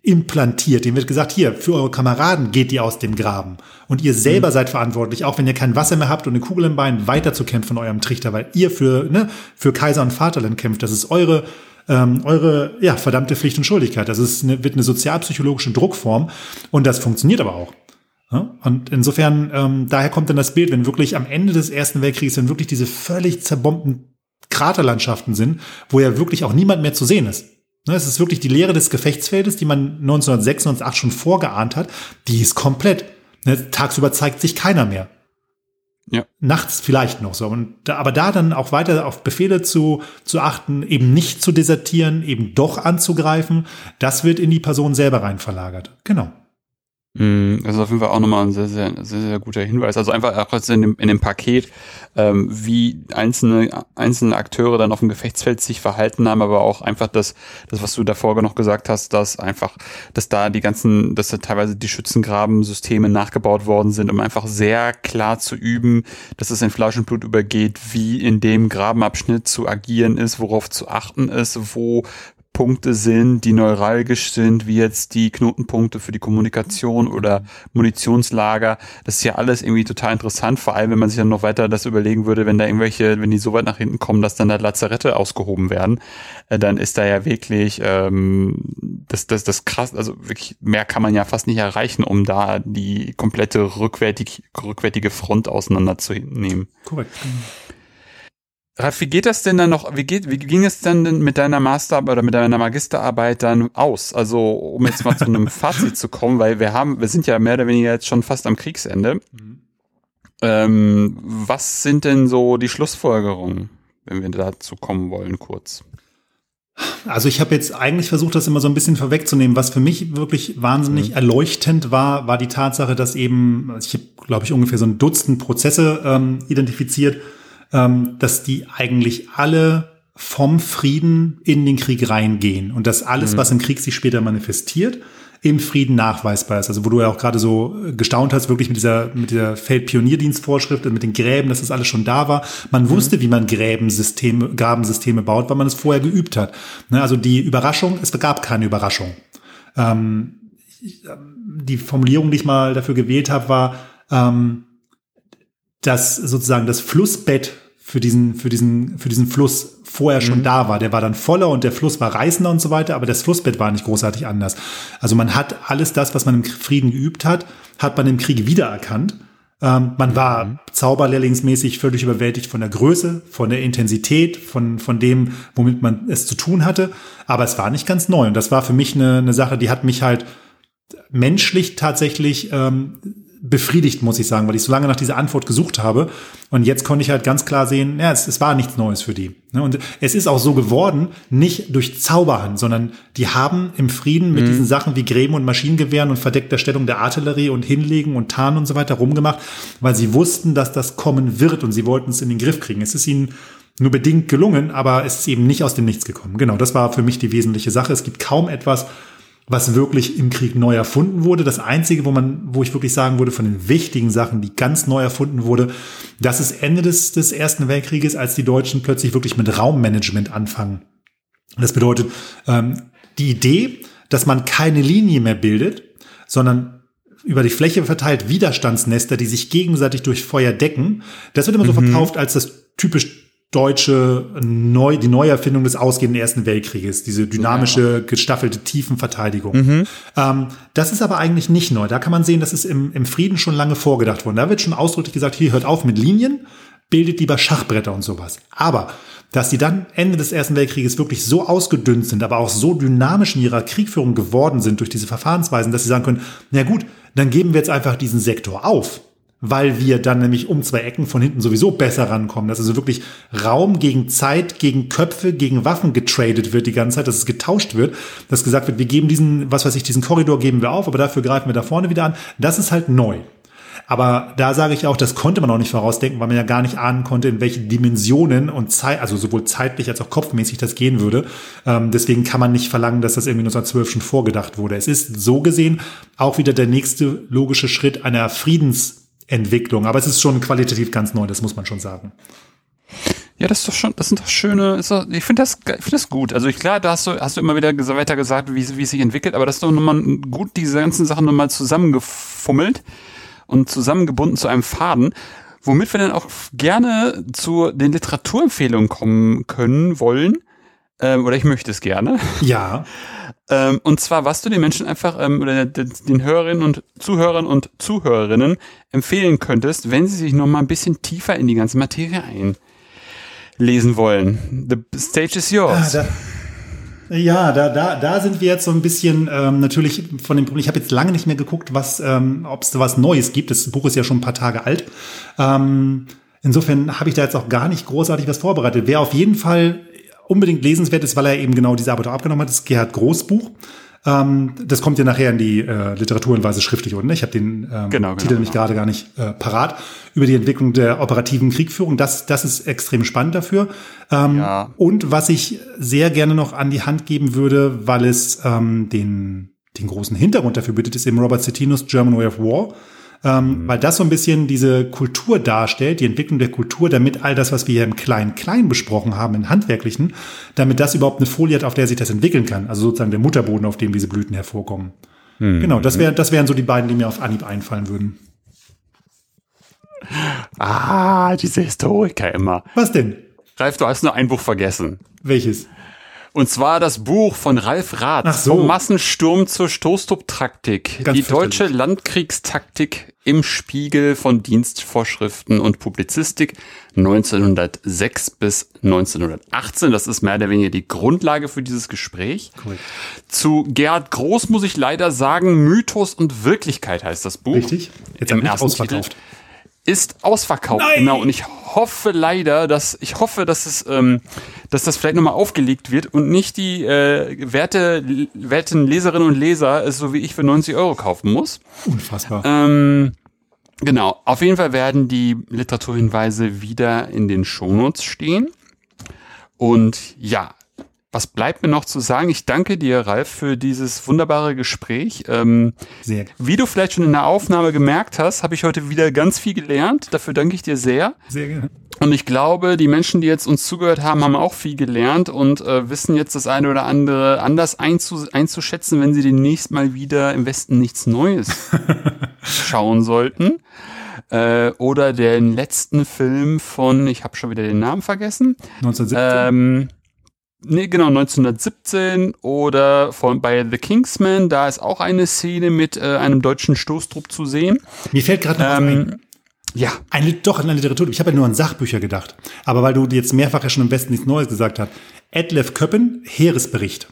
implantiert. Dem wird gesagt, hier, für eure Kameraden geht ihr aus dem Graben. Und ihr selber mhm. seid verantwortlich, auch wenn ihr kein Wasser mehr habt und eine Kugel im Bein, weiter zu kämpfen in eurem Trichter, weil ihr für, ne, für Kaiser und Vaterland kämpft. Das ist eure, ähm, eure, ja, verdammte Pflicht und Schuldigkeit. Das ist eine, wird eine sozialpsychologische Druckform. Und das funktioniert aber auch. Und insofern, ähm, daher kommt dann das Bild, wenn wirklich am Ende des Ersten Weltkriegs, wenn wirklich diese völlig zerbombten Kraterlandschaften sind, wo ja wirklich auch niemand mehr zu sehen ist. Ne, es ist wirklich die Leere des Gefechtsfeldes, die man 1906, 1908 schon vorgeahnt hat, die ist komplett. Ne, tagsüber zeigt sich keiner mehr. Ja. Nachts vielleicht noch so. Und da, aber da dann auch weiter auf Befehle zu, zu achten, eben nicht zu desertieren, eben doch anzugreifen, das wird in die Person selber rein verlagert. Genau. Mm, das ist auf jeden Fall auch nochmal ein sehr, sehr, sehr, sehr guter Hinweis. Also einfach auch in dem, in dem Paket, ähm, wie einzelne, einzelne Akteure dann auf dem Gefechtsfeld sich verhalten haben, aber auch einfach das, das, was du davor noch gesagt hast, dass einfach, dass da die ganzen, dass da teilweise die Schützengrabensysteme nachgebaut worden sind, um einfach sehr klar zu üben, dass es in Fleisch und Blut übergeht, wie in dem Grabenabschnitt zu agieren ist, worauf zu achten ist, wo Punkte sind, die neuralgisch sind, wie jetzt die Knotenpunkte für die Kommunikation oder Munitionslager. Das ist ja alles irgendwie total interessant, vor allem wenn man sich dann noch weiter das überlegen würde, wenn da irgendwelche, wenn die so weit nach hinten kommen, dass dann da Lazarette ausgehoben werden, äh, dann ist da ja wirklich ähm, das, das, das krass, also wirklich mehr kann man ja fast nicht erreichen, um da die komplette rückwärtig, rückwärtige Front auseinanderzunehmen. Korrekt. Ralf, wie geht das denn dann noch, wie geht, wie ging es denn mit deiner Masterarbeit oder mit deiner Magisterarbeit dann aus? Also, um jetzt mal zu einem <laughs> Fazit zu kommen, weil wir haben, wir sind ja mehr oder weniger jetzt schon fast am Kriegsende. Mhm. Ähm, was sind denn so die Schlussfolgerungen, wenn wir dazu kommen wollen, kurz? Also ich habe jetzt eigentlich versucht, das immer so ein bisschen vorwegzunehmen. Was für mich wirklich wahnsinnig mhm. erleuchtend war, war die Tatsache, dass eben, also ich habe, glaube ich, ungefähr so ein Dutzend Prozesse ähm, identifiziert, ähm, dass die eigentlich alle vom Frieden in den Krieg reingehen und dass alles, mhm. was im Krieg sich später manifestiert, im Frieden nachweisbar ist. Also wo du ja auch gerade so gestaunt hast, wirklich mit dieser, mit dieser Feldpionierdienstvorschrift und mit den Gräben, dass das alles schon da war. Man mhm. wusste, wie man Gräbensysteme, Grabensysteme baut, weil man es vorher geübt hat. Ne, also die Überraschung, es gab keine Überraschung. Ähm, die Formulierung, die ich mal dafür gewählt habe, war, ähm, dass sozusagen das Flussbett für diesen, für diesen, für diesen Fluss vorher schon mhm. da war. Der war dann voller und der Fluss war reißender und so weiter, aber das Flussbett war nicht großartig anders. Also man hat alles das, was man im Frieden geübt hat, hat man im Krieg wiedererkannt. Ähm, man war mhm. zauberlehrlingsmäßig völlig überwältigt von der Größe, von der Intensität, von, von dem, womit man es zu tun hatte. Aber es war nicht ganz neu. Und das war für mich eine, eine Sache, die hat mich halt menschlich tatsächlich ähm, befriedigt, muss ich sagen, weil ich so lange nach dieser Antwort gesucht habe. Und jetzt konnte ich halt ganz klar sehen, ja, es, es war nichts Neues für die. Ne? Und es ist auch so geworden, nicht durch Zauberhand, sondern die haben im Frieden mit mhm. diesen Sachen wie Gräben und Maschinengewehren und verdeckter Stellung der Artillerie und Hinlegen und Tarnen und so weiter rumgemacht, weil sie wussten, dass das kommen wird und sie wollten es in den Griff kriegen. Es ist ihnen nur bedingt gelungen, aber es ist eben nicht aus dem Nichts gekommen. Genau, das war für mich die wesentliche Sache. Es gibt kaum etwas, was wirklich im Krieg neu erfunden wurde. Das einzige, wo man, wo ich wirklich sagen würde, von den wichtigen Sachen, die ganz neu erfunden wurde, das ist Ende des, des Ersten Weltkrieges, als die Deutschen plötzlich wirklich mit Raummanagement anfangen. Das bedeutet, ähm, die Idee, dass man keine Linie mehr bildet, sondern über die Fläche verteilt Widerstandsnester, die sich gegenseitig durch Feuer decken. Das wird immer so mhm. verkauft als das typisch deutsche neu, die Neuerfindung des ausgehenden Ersten Weltkrieges, diese dynamische, gestaffelte Tiefenverteidigung. Mhm. Ähm, das ist aber eigentlich nicht neu. Da kann man sehen, das ist im, im Frieden schon lange vorgedacht worden. Da wird schon ausdrücklich gesagt, hier hört auf mit Linien, bildet lieber Schachbretter und sowas. Aber dass die dann Ende des Ersten Weltkrieges wirklich so ausgedünnt sind, aber auch so dynamisch in ihrer Kriegführung geworden sind durch diese Verfahrensweisen, dass sie sagen können, na gut, dann geben wir jetzt einfach diesen Sektor auf weil wir dann nämlich um zwei Ecken von hinten sowieso besser rankommen. Dass also wirklich Raum gegen Zeit, gegen Köpfe, gegen Waffen getradet wird die ganze Zeit, dass es getauscht wird, dass gesagt wird, wir geben diesen, was weiß ich, diesen Korridor geben wir auf, aber dafür greifen wir da vorne wieder an. Das ist halt neu. Aber da sage ich auch, das konnte man auch nicht vorausdenken, weil man ja gar nicht ahnen konnte, in welche Dimensionen und Zeit, also sowohl zeitlich als auch kopfmäßig das gehen würde. Ähm, deswegen kann man nicht verlangen, dass das irgendwie 1912 schon vorgedacht wurde. Es ist so gesehen auch wieder der nächste logische Schritt einer Friedens Entwicklung. Aber es ist schon qualitativ ganz neu, das muss man schon sagen. Ja, das ist doch schon, das sind doch schöne, doch, ich finde das, ich finde das gut. Also ich, klar, da hast du, hast du immer wieder weiter gesagt, wie, wie es sich entwickelt, aber das ist doch nochmal gut, diese ganzen Sachen nochmal zusammengefummelt und zusammengebunden zu einem Faden, womit wir dann auch gerne zu den Literaturempfehlungen kommen können, wollen. Ähm, oder ich möchte es gerne. Ja. <laughs> ähm, und zwar, was du den Menschen einfach ähm, oder den, den Hörerinnen und Zuhörern und Zuhörerinnen empfehlen könntest, wenn sie sich noch mal ein bisschen tiefer in die ganze Materie einlesen wollen. The stage is yours. Ah, ja, da, da, da sind wir jetzt so ein bisschen ähm, natürlich von dem Problem. Ich habe jetzt lange nicht mehr geguckt, was, ähm, ob es was Neues gibt. Das Buch ist ja schon ein paar Tage alt. Ähm, insofern habe ich da jetzt auch gar nicht großartig was vorbereitet. Wer auf jeden Fall unbedingt lesenswert ist, weil er eben genau diese Arbeit auch abgenommen hat, das ist Gerhard Großbuch. Ähm, das kommt ja nachher in die äh, Literaturhinweise schriftlich unten. Ich habe den ähm, genau, genau, Titel nämlich genau. gerade gar nicht äh, parat. Über die Entwicklung der operativen Kriegführung. Das, das ist extrem spannend dafür. Ähm, ja. Und was ich sehr gerne noch an die Hand geben würde, weil es ähm, den, den großen Hintergrund dafür bietet, ist eben Robert Cetinos German Way of War ähm, mhm. weil das so ein bisschen diese Kultur darstellt, die Entwicklung der Kultur, damit all das, was wir hier im Klein-Klein besprochen haben, im Handwerklichen, damit das überhaupt eine Folie hat, auf der sich das entwickeln kann. Also sozusagen der Mutterboden, auf dem diese Blüten hervorkommen. Mhm. Genau, das, wär, das wären so die beiden, die mir auf Anhieb einfallen würden. Ah, diese Historiker immer. Was denn? Ralf, du hast nur ein Buch vergessen. Welches? Und zwar das Buch von Ralf Rath, so. Vom Massensturm zur Stoßtrupptaktik. Die deutsche Landkriegstaktik im Spiegel von Dienstvorschriften und Publizistik 1906 bis 1918. Das ist mehr oder weniger die Grundlage für dieses Gespräch. Cool. Zu Gerhard Groß muss ich leider sagen, Mythos und Wirklichkeit heißt das Buch. Richtig. Jetzt im ersten ausverkauft. Titel ist ausverkauft. Nein. Genau. Und ich hoffe leider, dass ich hoffe, dass es, ähm, dass das vielleicht nochmal aufgelegt wird und nicht die äh, werte, werten Leserinnen und Leser es so wie ich für 90 Euro kaufen muss. Unfassbar. Ähm, genau. Auf jeden Fall werden die Literaturhinweise wieder in den Shownotes stehen. Und ja, was bleibt mir noch zu sagen? Ich danke dir, Ralf, für dieses wunderbare Gespräch. Ähm, sehr. Wie du vielleicht schon in der Aufnahme gemerkt hast, habe ich heute wieder ganz viel gelernt. Dafür danke ich dir sehr. Sehr gerne. Und ich glaube, die Menschen, die jetzt uns zugehört haben, haben auch viel gelernt und äh, wissen jetzt das eine oder andere anders einzu einzuschätzen, wenn sie demnächst mal wieder im Westen nichts Neues <laughs> schauen sollten. Äh, oder den letzten Film von, ich habe schon wieder den Namen vergessen. 1917. Ähm, Nee, genau, 1917 oder von, bei The Kingsman, da ist auch eine Szene mit äh, einem deutschen Stoßtrupp zu sehen. Mir fällt gerade noch ähm, ein. Ja. Eine, doch, an Literatur. Ich habe ja nur an Sachbücher gedacht. Aber weil du jetzt mehrfach ja schon im Westen nichts Neues gesagt hast. Edlef Köppen, Heeresbericht.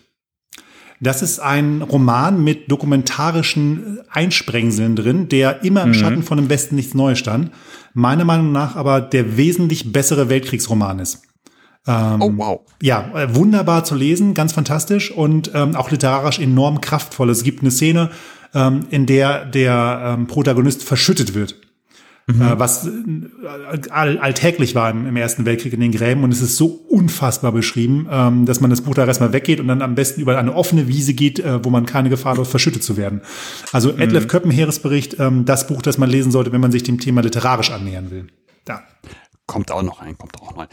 Das ist ein Roman mit dokumentarischen Einsprengseln drin, der immer im mhm. Schatten von dem Westen nichts Neues stand. Meiner Meinung nach aber der wesentlich bessere Weltkriegsroman ist. Ähm, oh, wow. Ja, äh, wunderbar zu lesen, ganz fantastisch und ähm, auch literarisch enorm kraftvoll. Es gibt eine Szene, ähm, in der der ähm, Protagonist verschüttet wird mhm. äh, was äh, all, alltäglich war im, im, Ersten Weltkrieg in den Gräben. Und es ist so unfassbar beschrieben, ähm, dass man das Buch da erstmal weggeht und dann am besten über eine offene Wiese geht, äh, wo man keine Gefahr läuft, verschüttet zu werden. Also mhm. Edlef Köppen Heeresbericht, ähm, das Buch, das man lesen sollte, wenn man sich dem Thema literarisch annähern will. Da. Kommt auch noch ein, kommt auch noch ein.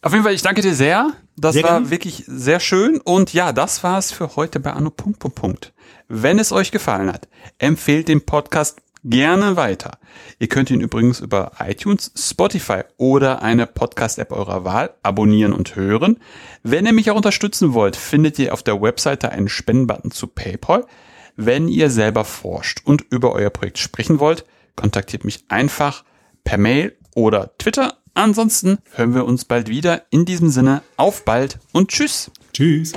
Auf jeden Fall, ich danke dir sehr. Das sehr war gerne. wirklich sehr schön. Und ja, das war's für heute bei Anno. Punkt, Punkt, Punkt. Wenn es euch gefallen hat, empfehlt den Podcast gerne weiter. Ihr könnt ihn übrigens über iTunes, Spotify oder eine Podcast-App eurer Wahl abonnieren und hören. Wenn ihr mich auch unterstützen wollt, findet ihr auf der Webseite einen Spendenbutton zu PayPal. Wenn ihr selber forscht und über euer Projekt sprechen wollt, kontaktiert mich einfach per Mail oder Twitter. Ansonsten hören wir uns bald wieder. In diesem Sinne, auf bald und tschüss. Tschüss.